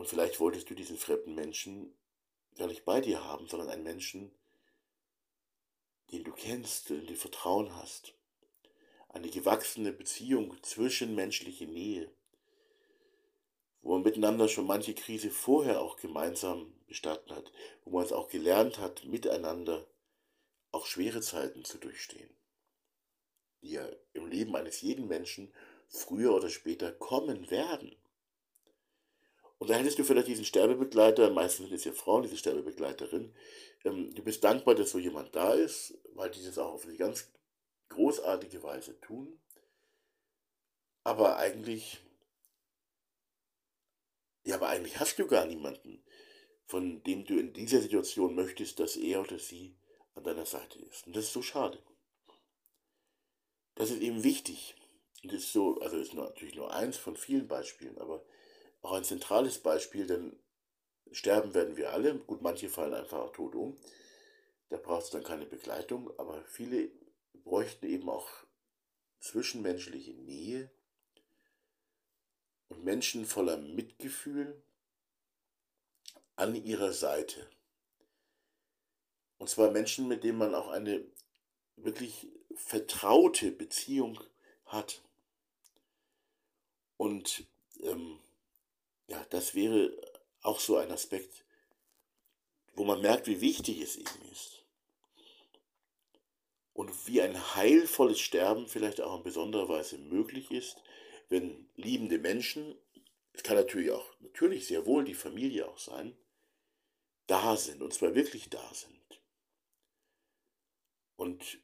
Und vielleicht wolltest du diesen fremden Menschen gar nicht bei dir haben, sondern einen Menschen, den du kennst, den du Vertrauen hast. Eine gewachsene Beziehung, zwischenmenschliche Nähe wo man miteinander schon manche Krise vorher auch gemeinsam bestanden hat, wo man es auch gelernt hat, miteinander auch schwere Zeiten zu durchstehen, die ja im Leben eines jeden Menschen früher oder später kommen werden. Und da hättest du vielleicht diesen Sterbebegleiter, meistens sind es ja Frauen, diese Sterbebegleiterin, ähm, du bist dankbar, dass so jemand da ist, weil die das auch auf eine ganz großartige Weise tun. Aber eigentlich ja, aber eigentlich hast du gar niemanden, von dem du in dieser Situation möchtest, dass er oder sie an deiner Seite ist. Und das ist so schade. Das ist eben wichtig. Und das ist so, also ist natürlich nur eins von vielen Beispielen, aber auch ein zentrales Beispiel, denn sterben werden wir alle. Gut, manche fallen einfach tot um. Da braucht es dann keine Begleitung, aber viele bräuchten eben auch zwischenmenschliche Nähe, und Menschen voller Mitgefühl an ihrer Seite. Und zwar Menschen, mit denen man auch eine wirklich vertraute Beziehung hat. Und ähm, ja, das wäre auch so ein Aspekt, wo man merkt, wie wichtig es eben ist. Und wie ein heilvolles Sterben vielleicht auch in besonderer Weise möglich ist, wenn liebende Menschen, es kann natürlich auch, natürlich sehr wohl die Familie auch sein, da sind, und zwar wirklich da sind. Und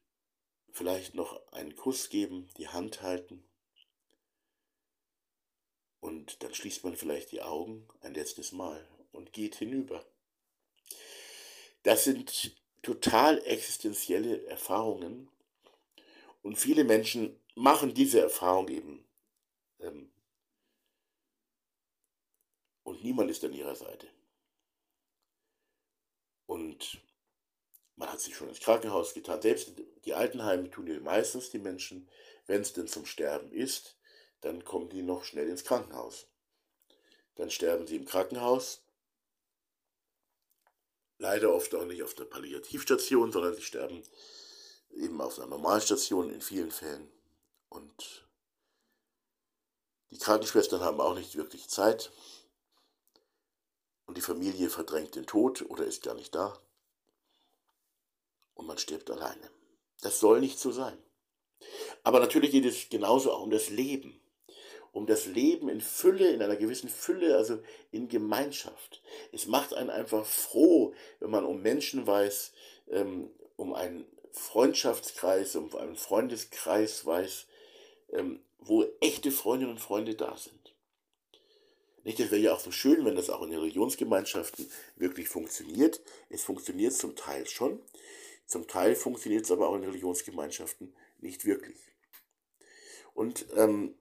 vielleicht noch einen Kuss geben, die Hand halten. Und dann schließt man vielleicht die Augen ein letztes Mal und geht hinüber. Das sind total existenzielle Erfahrungen. Und viele Menschen machen diese Erfahrung eben ähm, und niemand ist an ihrer Seite. Und man hat sich schon ins Krankenhaus getan. Selbst die Altenheime tun ja meistens die Menschen, wenn es denn zum Sterben ist, dann kommen die noch schnell ins Krankenhaus. Dann sterben sie im Krankenhaus. Leider oft auch nicht auf der Palliativstation, sondern sie sterben eben auf einer Normalstation in vielen Fällen. Und die Krankenschwestern haben auch nicht wirklich Zeit und die Familie verdrängt den Tod oder ist gar nicht da und man stirbt alleine. Das soll nicht so sein. Aber natürlich geht es genauso auch um das Leben. Um das Leben in Fülle, in einer gewissen Fülle, also in Gemeinschaft. Es macht einen einfach froh, wenn man um Menschen weiß, ähm, um einen Freundschaftskreis, um einen Freundeskreis weiß, ähm, wo echte Freundinnen und Freunde da sind. Nicht, das wäre ja auch so schön, wenn das auch in Religionsgemeinschaften wirklich funktioniert. Es funktioniert zum Teil schon, zum Teil funktioniert es aber auch in Religionsgemeinschaften nicht wirklich. Und ähm,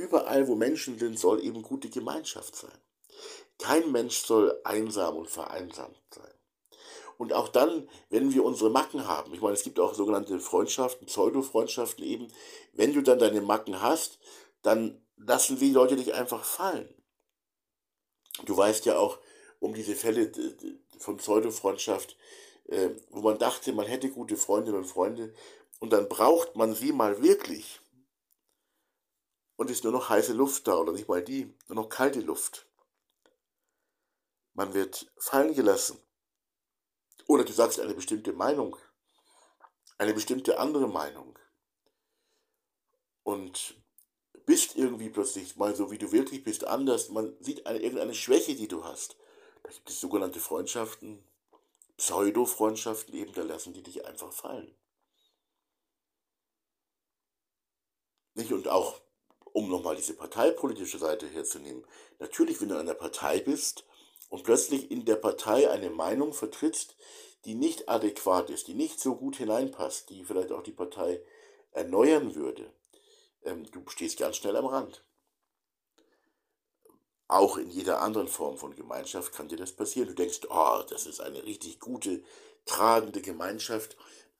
überall, wo Menschen sind, soll eben gute Gemeinschaft sein. Kein Mensch soll einsam und vereinsamt sein. Und auch dann, wenn wir unsere Macken haben, ich meine, es gibt auch sogenannte Freundschaften, Pseudo-Freundschaften eben, wenn du dann deine Macken hast, dann lassen die Leute dich einfach fallen. Du weißt ja auch um diese Fälle von Pseudo-Freundschaft, äh, wo man dachte, man hätte gute Freundinnen und Freunde und dann braucht man sie mal wirklich. Und ist nur noch heiße Luft da oder nicht mal die, nur noch kalte Luft. Man wird fallen gelassen. Oder du sagst eine bestimmte Meinung, eine bestimmte andere Meinung. Und bist irgendwie plötzlich mal so, wie du wirklich bist, anders. Man sieht eine, irgendeine Schwäche, die du hast. Da gibt es sogenannte Freundschaften, Pseudo-Freundschaften eben, da lassen die dich einfach fallen. Nicht? Und auch, um nochmal diese parteipolitische Seite herzunehmen, natürlich, wenn du in einer Partei bist und plötzlich in der Partei eine Meinung vertrittst, die nicht adäquat ist, die nicht so gut hineinpasst, die vielleicht auch die Partei erneuern würde, ähm, du stehst ganz schnell am Rand. Auch in jeder anderen Form von Gemeinschaft kann dir das passieren. Du denkst, oh, das ist eine richtig gute, tragende Gemeinschaft.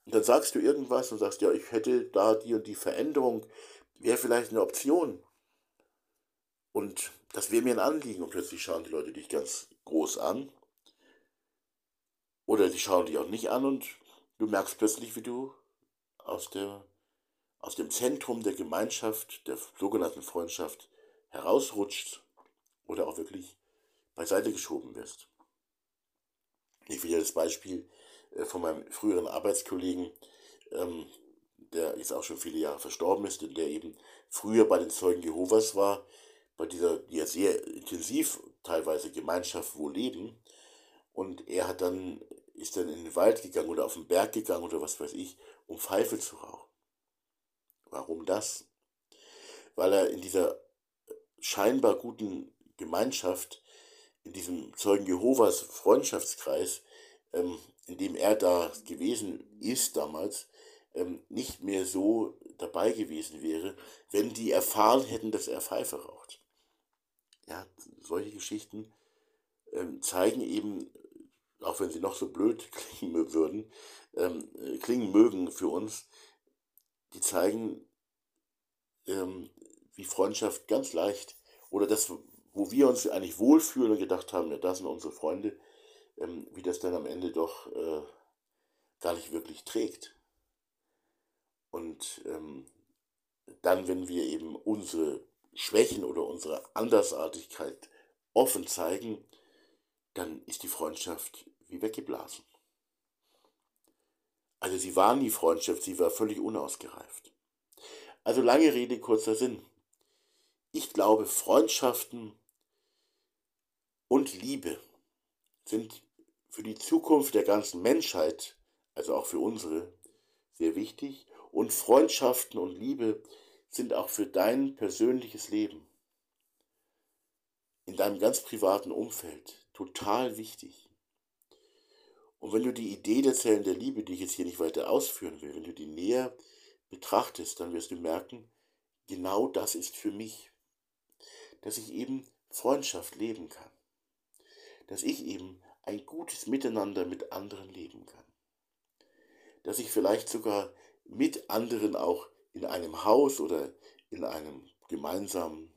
Und dann sagst du irgendwas und sagst, ja, ich hätte da die und die Veränderung, wäre vielleicht eine Option. Und das wäre mir ein Anliegen. Und plötzlich schauen die Leute dich ganz groß an. Oder sie schauen dich auch nicht an und du merkst plötzlich, wie du aus der aus dem Zentrum der Gemeinschaft, der sogenannten Freundschaft herausrutscht oder auch wirklich beiseite geschoben wirst. Ich will ja das Beispiel äh, von meinem früheren Arbeitskollegen, ähm, der jetzt auch schon viele Jahre verstorben ist und der eben früher bei den Zeugen Jehovas war, bei dieser die ja sehr intensiv teilweise Gemeinschaft wohl leben. Und er hat dann, ist dann in den Wald gegangen oder auf den Berg gegangen oder was weiß ich, um Pfeife zu rauchen. Warum das? Weil er in dieser scheinbar guten Gemeinschaft, in diesem Zeugen Jehovas Freundschaftskreis, ähm, in dem er da gewesen ist damals, ähm, nicht mehr so dabei gewesen wäre, wenn die erfahren hätten, dass er Pfeife raucht. Ja, solche Geschichten ähm, zeigen eben, auch wenn sie noch so blöd klingen würden, ähm, klingen mögen für uns, die zeigen, ähm, wie Freundschaft ganz leicht oder das, wo wir uns eigentlich wohlfühlen und gedacht haben, ja, das sind unsere Freunde, ähm, wie das dann am Ende doch äh, gar nicht wirklich trägt. Und ähm, dann, wenn wir eben unsere Schwächen oder unsere Andersartigkeit offen zeigen, dann ist die Freundschaft wie weggeblasen. Also sie war nie Freundschaft, sie war völlig unausgereift. Also lange Rede, kurzer Sinn. Ich glaube, Freundschaften und Liebe sind für die Zukunft der ganzen Menschheit, also auch für unsere, sehr wichtig. Und Freundschaften und Liebe sind auch für dein persönliches Leben, in deinem ganz privaten Umfeld, total wichtig. Und wenn du die Idee der Zellen der Liebe, die ich jetzt hier nicht weiter ausführen will, wenn du die näher betrachtest, dann wirst du merken, genau das ist für mich. Dass ich eben Freundschaft leben kann. Dass ich eben ein gutes Miteinander mit anderen leben kann. Dass ich vielleicht sogar mit anderen auch in einem Haus oder in einem gemeinsamen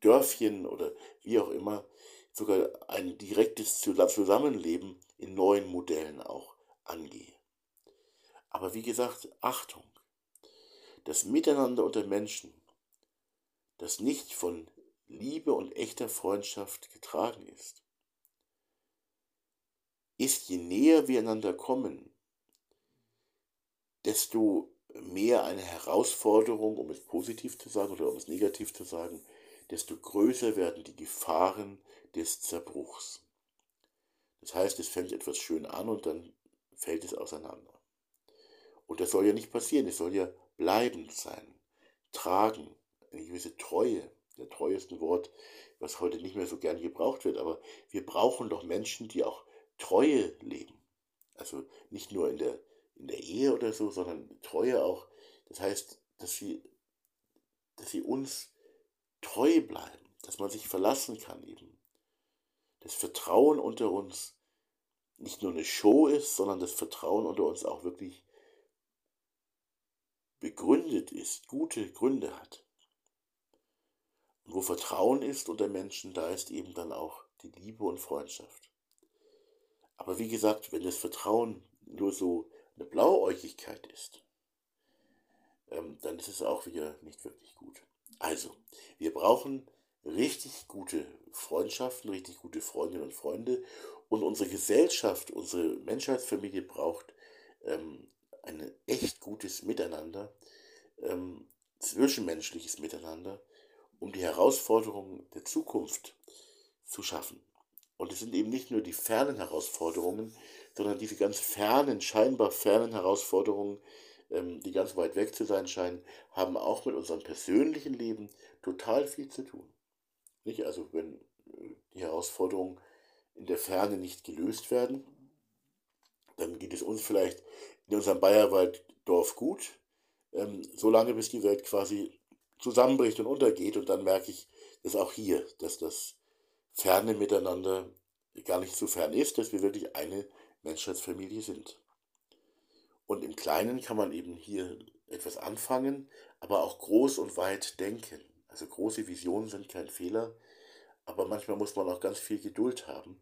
Dörfchen oder wie auch immer sogar ein direktes Zusammenleben in neuen Modellen auch angehe. Aber wie gesagt, Achtung, das Miteinander unter Menschen, das nicht von Liebe und echter Freundschaft getragen ist, ist je näher wir einander kommen, desto mehr eine Herausforderung, um es positiv zu sagen oder um es negativ zu sagen, desto größer werden die Gefahren des Zerbruchs. Das heißt, es fängt etwas schön an und dann fällt es auseinander. Und das soll ja nicht passieren, es soll ja bleibend sein. tragen, eine gewisse Treue. Der Treue ist ein Wort, was heute nicht mehr so gern gebraucht wird, aber wir brauchen doch Menschen, die auch Treue leben. Also nicht nur in der, in der Ehe oder so, sondern Treue auch. Das heißt, dass sie, dass sie uns treu bleiben, dass man sich verlassen kann eben. Das Vertrauen unter uns nicht nur eine Show ist, sondern das Vertrauen unter uns auch wirklich begründet ist, gute Gründe hat. Und wo Vertrauen ist unter Menschen, da ist eben dann auch die Liebe und Freundschaft. Aber wie gesagt, wenn das Vertrauen nur so eine Blauäugigkeit ist, ähm, dann ist es auch wieder nicht wirklich gut. Also, wir brauchen richtig gute Freundschaften, richtig gute Freundinnen und Freunde und unsere Gesellschaft, unsere Menschheitsfamilie braucht ähm, ein echt gutes Miteinander, ähm, zwischenmenschliches Miteinander, um die Herausforderungen der Zukunft zu schaffen. Und es sind eben nicht nur die fernen Herausforderungen, sondern diese ganz fernen, scheinbar fernen Herausforderungen, ähm, die ganz weit weg zu sein scheinen, haben auch mit unserem persönlichen Leben total viel zu tun. Nicht? Also wenn äh, die Herausforderungen in der Ferne nicht gelöst werden, dann geht es uns vielleicht in unserem Bayerwalddorf gut, ähm, solange bis die Welt quasi zusammenbricht und untergeht. Und dann merke ich, dass auch hier, dass das ferne Miteinander gar nicht so fern ist, dass wir wirklich eine Menschheitsfamilie sind. Und im Kleinen kann man eben hier etwas anfangen, aber auch groß und weit denken. Also große Visionen sind kein Fehler, aber manchmal muss man auch ganz viel Geduld haben,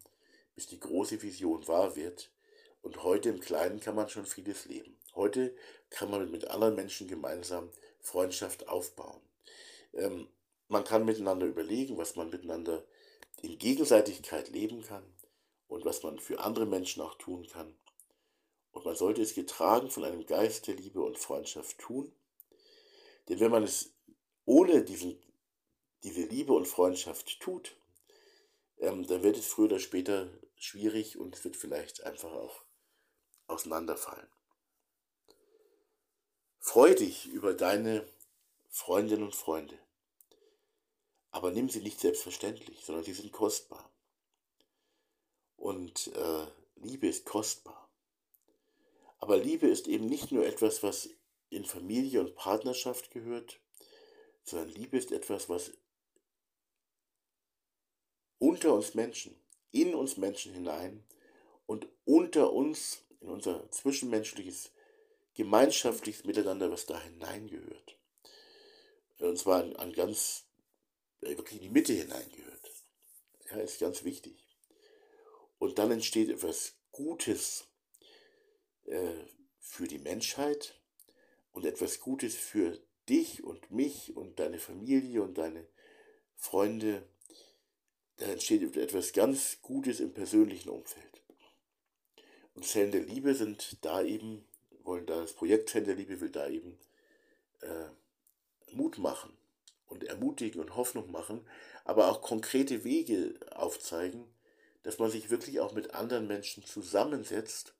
bis die große Vision wahr wird. Und heute im Kleinen kann man schon vieles leben. Heute kann man mit anderen Menschen gemeinsam Freundschaft aufbauen. Ähm, man kann miteinander überlegen, was man miteinander in Gegenseitigkeit leben kann und was man für andere Menschen auch tun kann. Und man sollte es getragen von einem Geist der Liebe und Freundschaft tun. Denn wenn man es ohne diesen, diese Liebe und Freundschaft tut, ähm, dann wird es früher oder später schwierig und es wird vielleicht einfach auch auseinanderfallen. Freu dich über deine Freundinnen und Freunde. Aber nimm sie nicht selbstverständlich, sondern sie sind kostbar. Und äh, Liebe ist kostbar. Aber Liebe ist eben nicht nur etwas, was in Familie und Partnerschaft gehört, sondern Liebe ist etwas, was unter uns Menschen, in uns Menschen hinein und unter uns, in unser zwischenmenschliches, gemeinschaftliches Miteinander, was da hineingehört. Und zwar an, an ganz wirklich in die Mitte hineingehört. Ja, ist ganz wichtig. Und dann entsteht etwas Gutes äh, für die Menschheit und etwas Gutes für dich und mich und deine Familie und deine Freunde. Da entsteht etwas ganz Gutes im persönlichen Umfeld. Und Zellen der Liebe sind da eben, wollen da das Projekt Zellen der Liebe will da eben äh, Mut machen und ermutigen und Hoffnung machen, aber auch konkrete Wege aufzeigen, dass man sich wirklich auch mit anderen Menschen zusammensetzt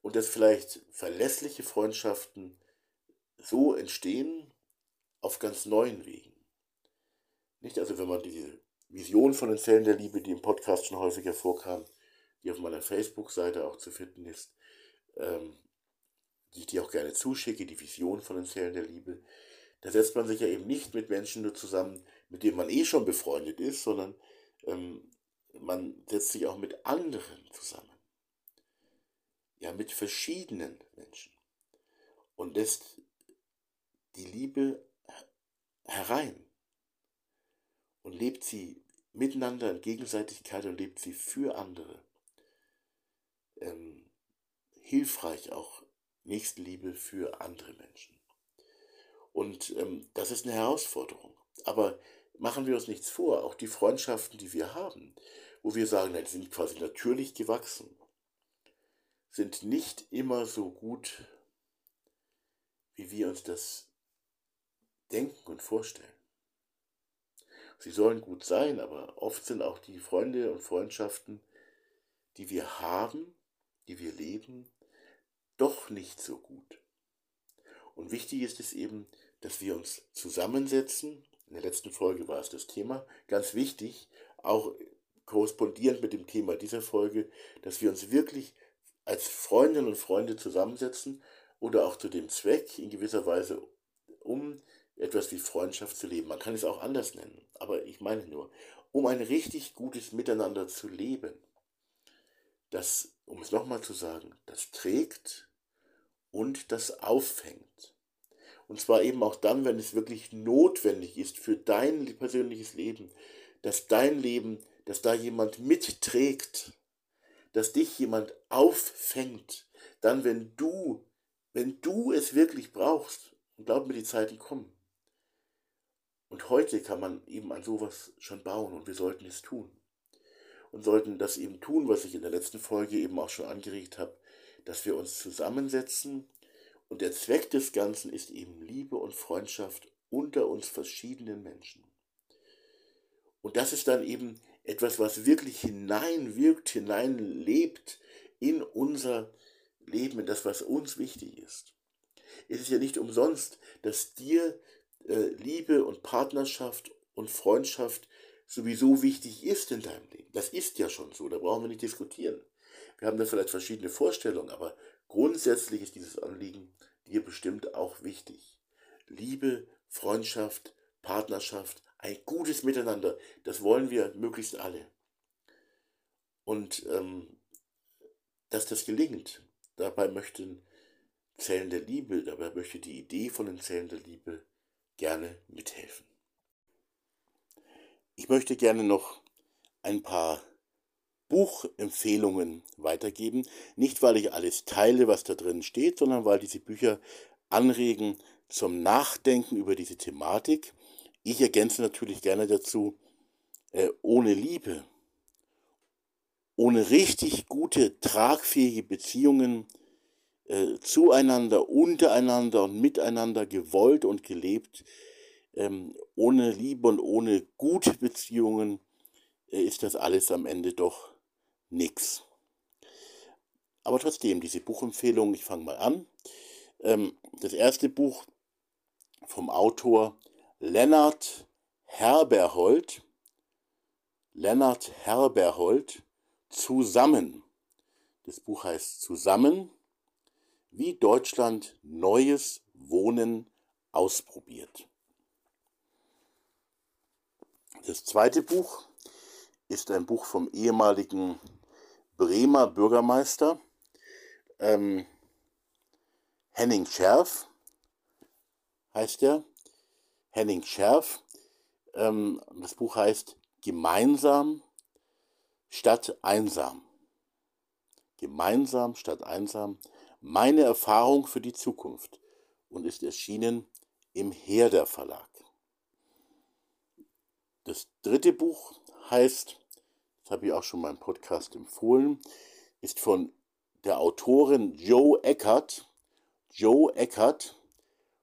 und dass vielleicht verlässliche Freundschaften so entstehen auf ganz neuen Wegen. Nicht also, wenn man diese Vision von den Zellen der Liebe, die im Podcast schon häufiger vorkam, die auf meiner Facebook-Seite auch zu finden ist, ähm, die ich dir auch gerne zuschicke, die Vision von den Zellen der Liebe, da setzt man sich ja eben nicht mit Menschen nur zusammen, mit denen man eh schon befreundet ist, sondern ähm, man setzt sich auch mit anderen zusammen. Ja, mit verschiedenen Menschen. Und lässt die Liebe herein. Und lebt sie miteinander in Gegenseitigkeit und lebt sie für andere. Ähm, hilfreich auch Nächstenliebe für andere Menschen. Und ähm, das ist eine Herausforderung. Aber machen wir uns nichts vor, auch die Freundschaften, die wir haben, wo wir sagen, die sind quasi natürlich gewachsen, sind nicht immer so gut, wie wir uns das denken und vorstellen. Sie sollen gut sein, aber oft sind auch die Freunde und Freundschaften, die wir haben, die wir leben, doch nicht so gut. Und wichtig ist es eben, dass wir uns zusammensetzen. In der letzten Folge war es das Thema. Ganz wichtig, auch korrespondierend mit dem Thema dieser Folge, dass wir uns wirklich als Freundinnen und Freunde zusammensetzen oder auch zu dem Zweck in gewisser Weise, um etwas wie Freundschaft zu leben. Man kann es auch anders nennen, aber ich meine nur, um ein richtig gutes Miteinander zu leben. Das, um es nochmal zu sagen, das trägt und das auffängt. Und zwar eben auch dann, wenn es wirklich notwendig ist für dein persönliches Leben, dass dein Leben, dass da jemand mitträgt, dass dich jemand auffängt, dann wenn du, wenn du es wirklich brauchst, und glaub mir, die Zeiten kommen. Und heute kann man eben an sowas schon bauen und wir sollten es tun. Und sollten das eben tun, was ich in der letzten Folge eben auch schon angeregt habe, dass wir uns zusammensetzen und der Zweck des Ganzen ist eben Liebe und Freundschaft unter uns verschiedenen Menschen. Und das ist dann eben etwas, was wirklich hineinwirkt, hineinlebt in unser Leben, in das, was uns wichtig ist. Es ist ja nicht umsonst, dass dir äh, Liebe und Partnerschaft und Freundschaft sowieso wichtig ist in deinem Leben. Das ist ja schon so, da brauchen wir nicht diskutieren. Wir haben da vielleicht verschiedene Vorstellungen, aber grundsätzlich ist dieses Anliegen dir bestimmt auch wichtig. Liebe, Freundschaft, Partnerschaft, ein gutes Miteinander, das wollen wir möglichst alle. Und ähm, dass das gelingt, dabei möchten Zellen der Liebe, dabei möchte die Idee von den Zellen der Liebe gerne mithelfen. Ich möchte gerne noch ein paar Buchempfehlungen weitergeben. Nicht, weil ich alles teile, was da drin steht, sondern weil diese Bücher anregen zum Nachdenken über diese Thematik ich ergänze natürlich gerne dazu, äh, ohne Liebe, ohne richtig gute, tragfähige Beziehungen äh, zueinander, untereinander und miteinander gewollt und gelebt, ähm, ohne Liebe und ohne gute Beziehungen äh, ist das alles am Ende doch nichts. Aber trotzdem, diese Buchempfehlung, ich fange mal an. Ähm, das erste Buch vom Autor Lennart Herberhold, Lennart Herberhold, Zusammen. Das Buch heißt Zusammen, wie Deutschland neues Wohnen ausprobiert. Das zweite Buch ist ein Buch vom ehemaligen Bremer Bürgermeister ähm, Henning Scherf, heißt er. Henning Scherf. Ähm, das Buch heißt Gemeinsam statt einsam. Gemeinsam statt einsam. Meine Erfahrung für die Zukunft und ist erschienen im Herder Verlag. Das dritte Buch heißt, das habe ich auch schon im Podcast empfohlen, ist von der Autorin Joe Eckert, Joe Eckert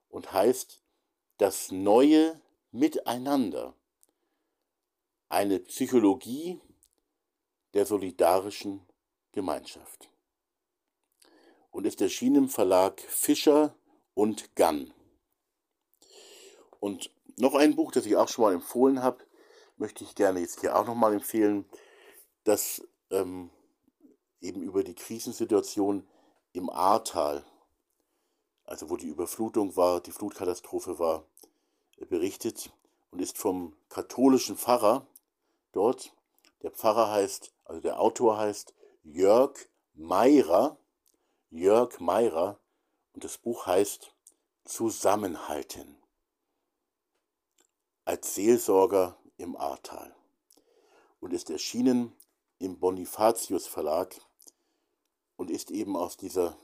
und heißt das neue Miteinander, eine Psychologie der solidarischen Gemeinschaft und ist erschienen im Verlag Fischer und Gunn. Und noch ein Buch, das ich auch schon mal empfohlen habe, möchte ich gerne jetzt hier auch noch mal empfehlen, das ähm, eben über die Krisensituation im Ahrtal also wo die Überflutung war, die Flutkatastrophe war, äh, berichtet und ist vom katholischen Pfarrer dort. Der Pfarrer heißt, also der Autor heißt Jörg Meirer, Jörg Meirer und das Buch heißt Zusammenhalten als Seelsorger im Ahrtal und ist erschienen im Bonifatius Verlag und ist eben aus dieser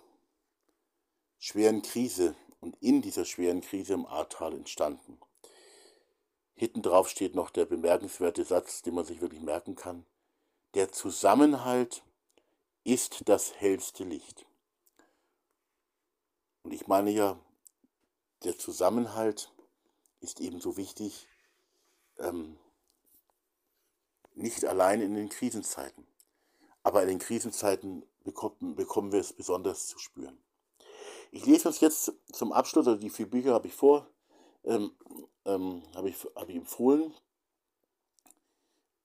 schweren Krise und in dieser schweren Krise im Ahrtal entstanden. Hinten drauf steht noch der bemerkenswerte Satz, den man sich wirklich merken kann. Der Zusammenhalt ist das hellste Licht. Und ich meine ja, der Zusammenhalt ist ebenso wichtig, ähm, nicht allein in den Krisenzeiten. Aber in den Krisenzeiten bekommen, bekommen wir es besonders zu spüren. Ich lese uns jetzt zum Abschluss, also die vier Bücher habe ich vor, ähm, ähm, habe ich, hab ich empfohlen.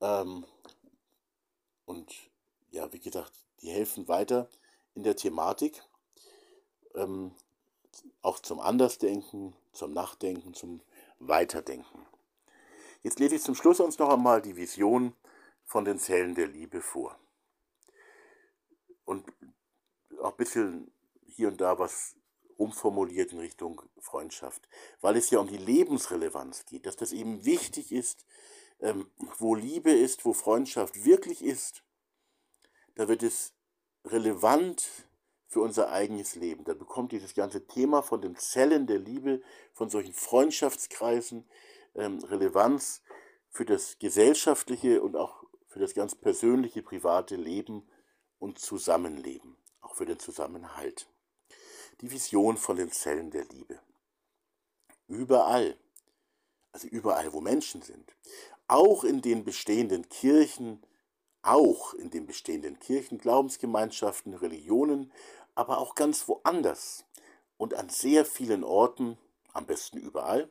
Ähm, und ja, wie gesagt, die helfen weiter in der Thematik, ähm, auch zum Andersdenken, zum Nachdenken, zum Weiterdenken. Jetzt lese ich zum Schluss uns noch einmal die Vision von den Zellen der Liebe vor. Und auch ein bisschen hier und da was umformuliert in Richtung Freundschaft, weil es ja um die Lebensrelevanz geht, dass das eben wichtig ist, ähm, wo Liebe ist, wo Freundschaft wirklich ist, da wird es relevant für unser eigenes Leben. Da bekommt dieses ganze Thema von den Zellen der Liebe, von solchen Freundschaftskreisen ähm, Relevanz für das gesellschaftliche und auch für das ganz persönliche, private Leben und Zusammenleben, auch für den Zusammenhalt. Die Vision von den Zellen der Liebe. Überall, also überall, wo Menschen sind, auch in den bestehenden Kirchen, auch in den bestehenden Kirchen, Glaubensgemeinschaften, Religionen, aber auch ganz woanders und an sehr vielen Orten, am besten überall,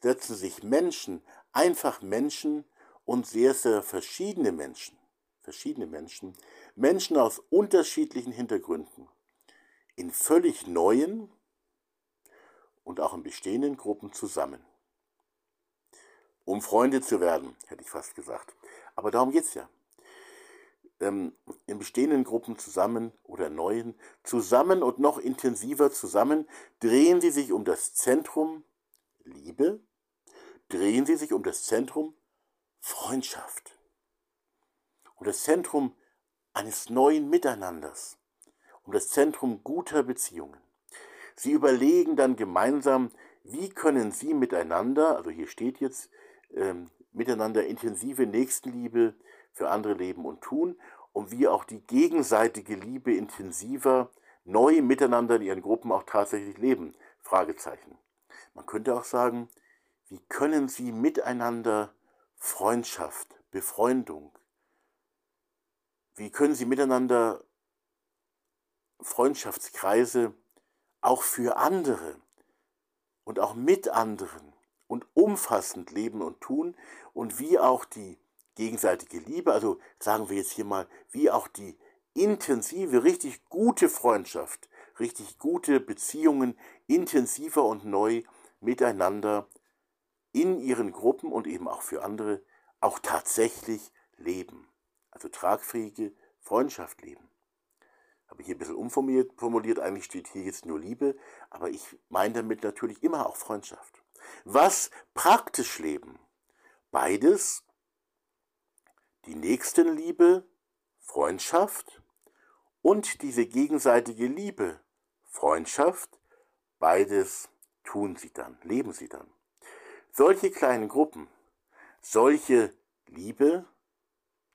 setzen sich Menschen, einfach Menschen und sehr, sehr verschiedene Menschen, verschiedene Menschen, Menschen aus unterschiedlichen Hintergründen, in völlig neuen und auch in bestehenden Gruppen zusammen. Um Freunde zu werden, hätte ich fast gesagt. Aber darum geht es ja. Ähm, in bestehenden Gruppen zusammen oder neuen, zusammen und noch intensiver zusammen, drehen sie sich um das Zentrum Liebe, drehen sie sich um das Zentrum Freundschaft, um das Zentrum eines neuen Miteinanders, um das Zentrum guter Beziehungen. Sie überlegen dann gemeinsam, wie können sie miteinander, also hier steht jetzt, ähm, miteinander intensive Nächstenliebe für andere leben und tun und wie auch die gegenseitige Liebe intensiver neu miteinander in ihren Gruppen auch tatsächlich leben. Fragezeichen. Man könnte auch sagen, wie können sie miteinander Freundschaft, Befreundung, wie können sie miteinander Freundschaftskreise auch für andere und auch mit anderen und umfassend leben und tun und wie auch die gegenseitige Liebe, also sagen wir jetzt hier mal, wie auch die intensive, richtig gute Freundschaft, richtig gute Beziehungen intensiver und neu miteinander in ihren Gruppen und eben auch für andere auch tatsächlich leben. Also tragfähige Freundschaft leben. Habe ich hier ein bisschen umformuliert, formuliert, eigentlich steht hier jetzt nur Liebe, aber ich meine damit natürlich immer auch Freundschaft. Was praktisch leben? Beides, die Nächstenliebe, Freundschaft und diese gegenseitige Liebe, Freundschaft, beides tun sie dann, leben sie dann. Solche kleinen Gruppen, solche Liebe,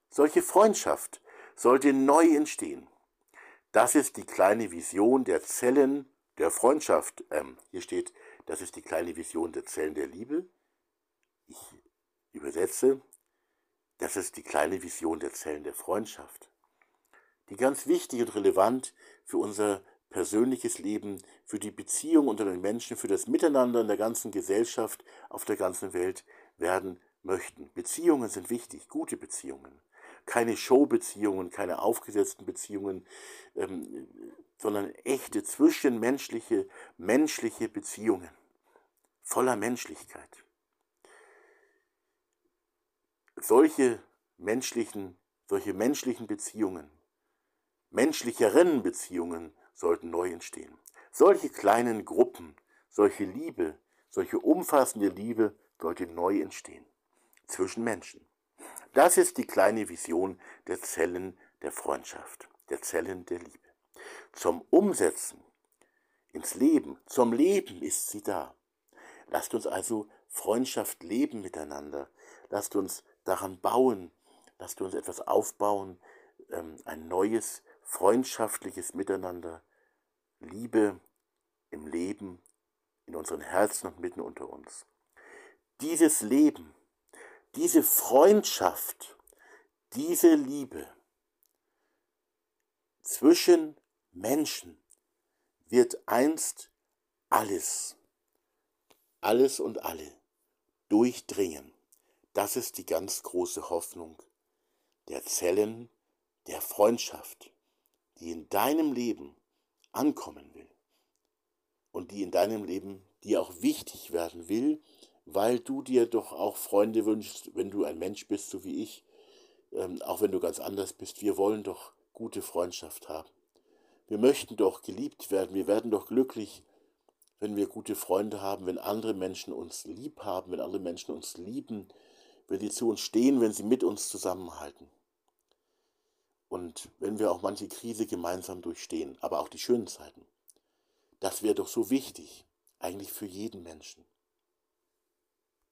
solche Freundschaft sollte neu entstehen. Das ist die kleine Vision der Zellen der Freundschaft. Ähm, hier steht, das ist die kleine Vision der Zellen der Liebe. Ich übersetze, das ist die kleine Vision der Zellen der Freundschaft, die ganz wichtig und relevant für unser persönliches Leben, für die Beziehung unter den Menschen, für das Miteinander in der ganzen Gesellschaft, auf der ganzen Welt werden möchten. Beziehungen sind wichtig, gute Beziehungen. Keine Showbeziehungen, keine aufgesetzten Beziehungen, ähm, sondern echte zwischenmenschliche, menschliche Beziehungen. Voller Menschlichkeit solche menschlichen, solche menschlichen Beziehungen, menschlicheren Beziehungen sollten neu entstehen. Solche kleinen Gruppen, solche Liebe, solche umfassende Liebe sollte neu entstehen zwischen Menschen. Das ist die kleine Vision der Zellen der Freundschaft, der Zellen der Liebe. Zum Umsetzen ins Leben, zum Leben ist sie da. Lasst uns also Freundschaft leben miteinander. Lasst uns daran bauen, lasst uns etwas aufbauen, ähm, ein neues freundschaftliches Miteinander, Liebe im Leben, in unseren Herzen und mitten unter uns. Dieses Leben, diese Freundschaft, diese Liebe zwischen Menschen wird einst alles alles und alle durchdringen. Das ist die ganz große Hoffnung der Zellen der Freundschaft, die in deinem Leben ankommen will und die in deinem Leben dir auch wichtig werden will, weil du dir doch auch Freunde wünschst, wenn du ein Mensch bist, so wie ich, ähm, auch wenn du ganz anders bist. Wir wollen doch gute Freundschaft haben. Wir möchten doch geliebt werden, wir werden doch glücklich, wenn wir gute Freunde haben, wenn andere Menschen uns lieb haben, wenn andere Menschen uns lieben, wenn sie zu uns stehen, wenn sie mit uns zusammenhalten. Und wenn wir auch manche Krise gemeinsam durchstehen, aber auch die schönen Zeiten. Das wäre doch so wichtig, eigentlich für jeden Menschen.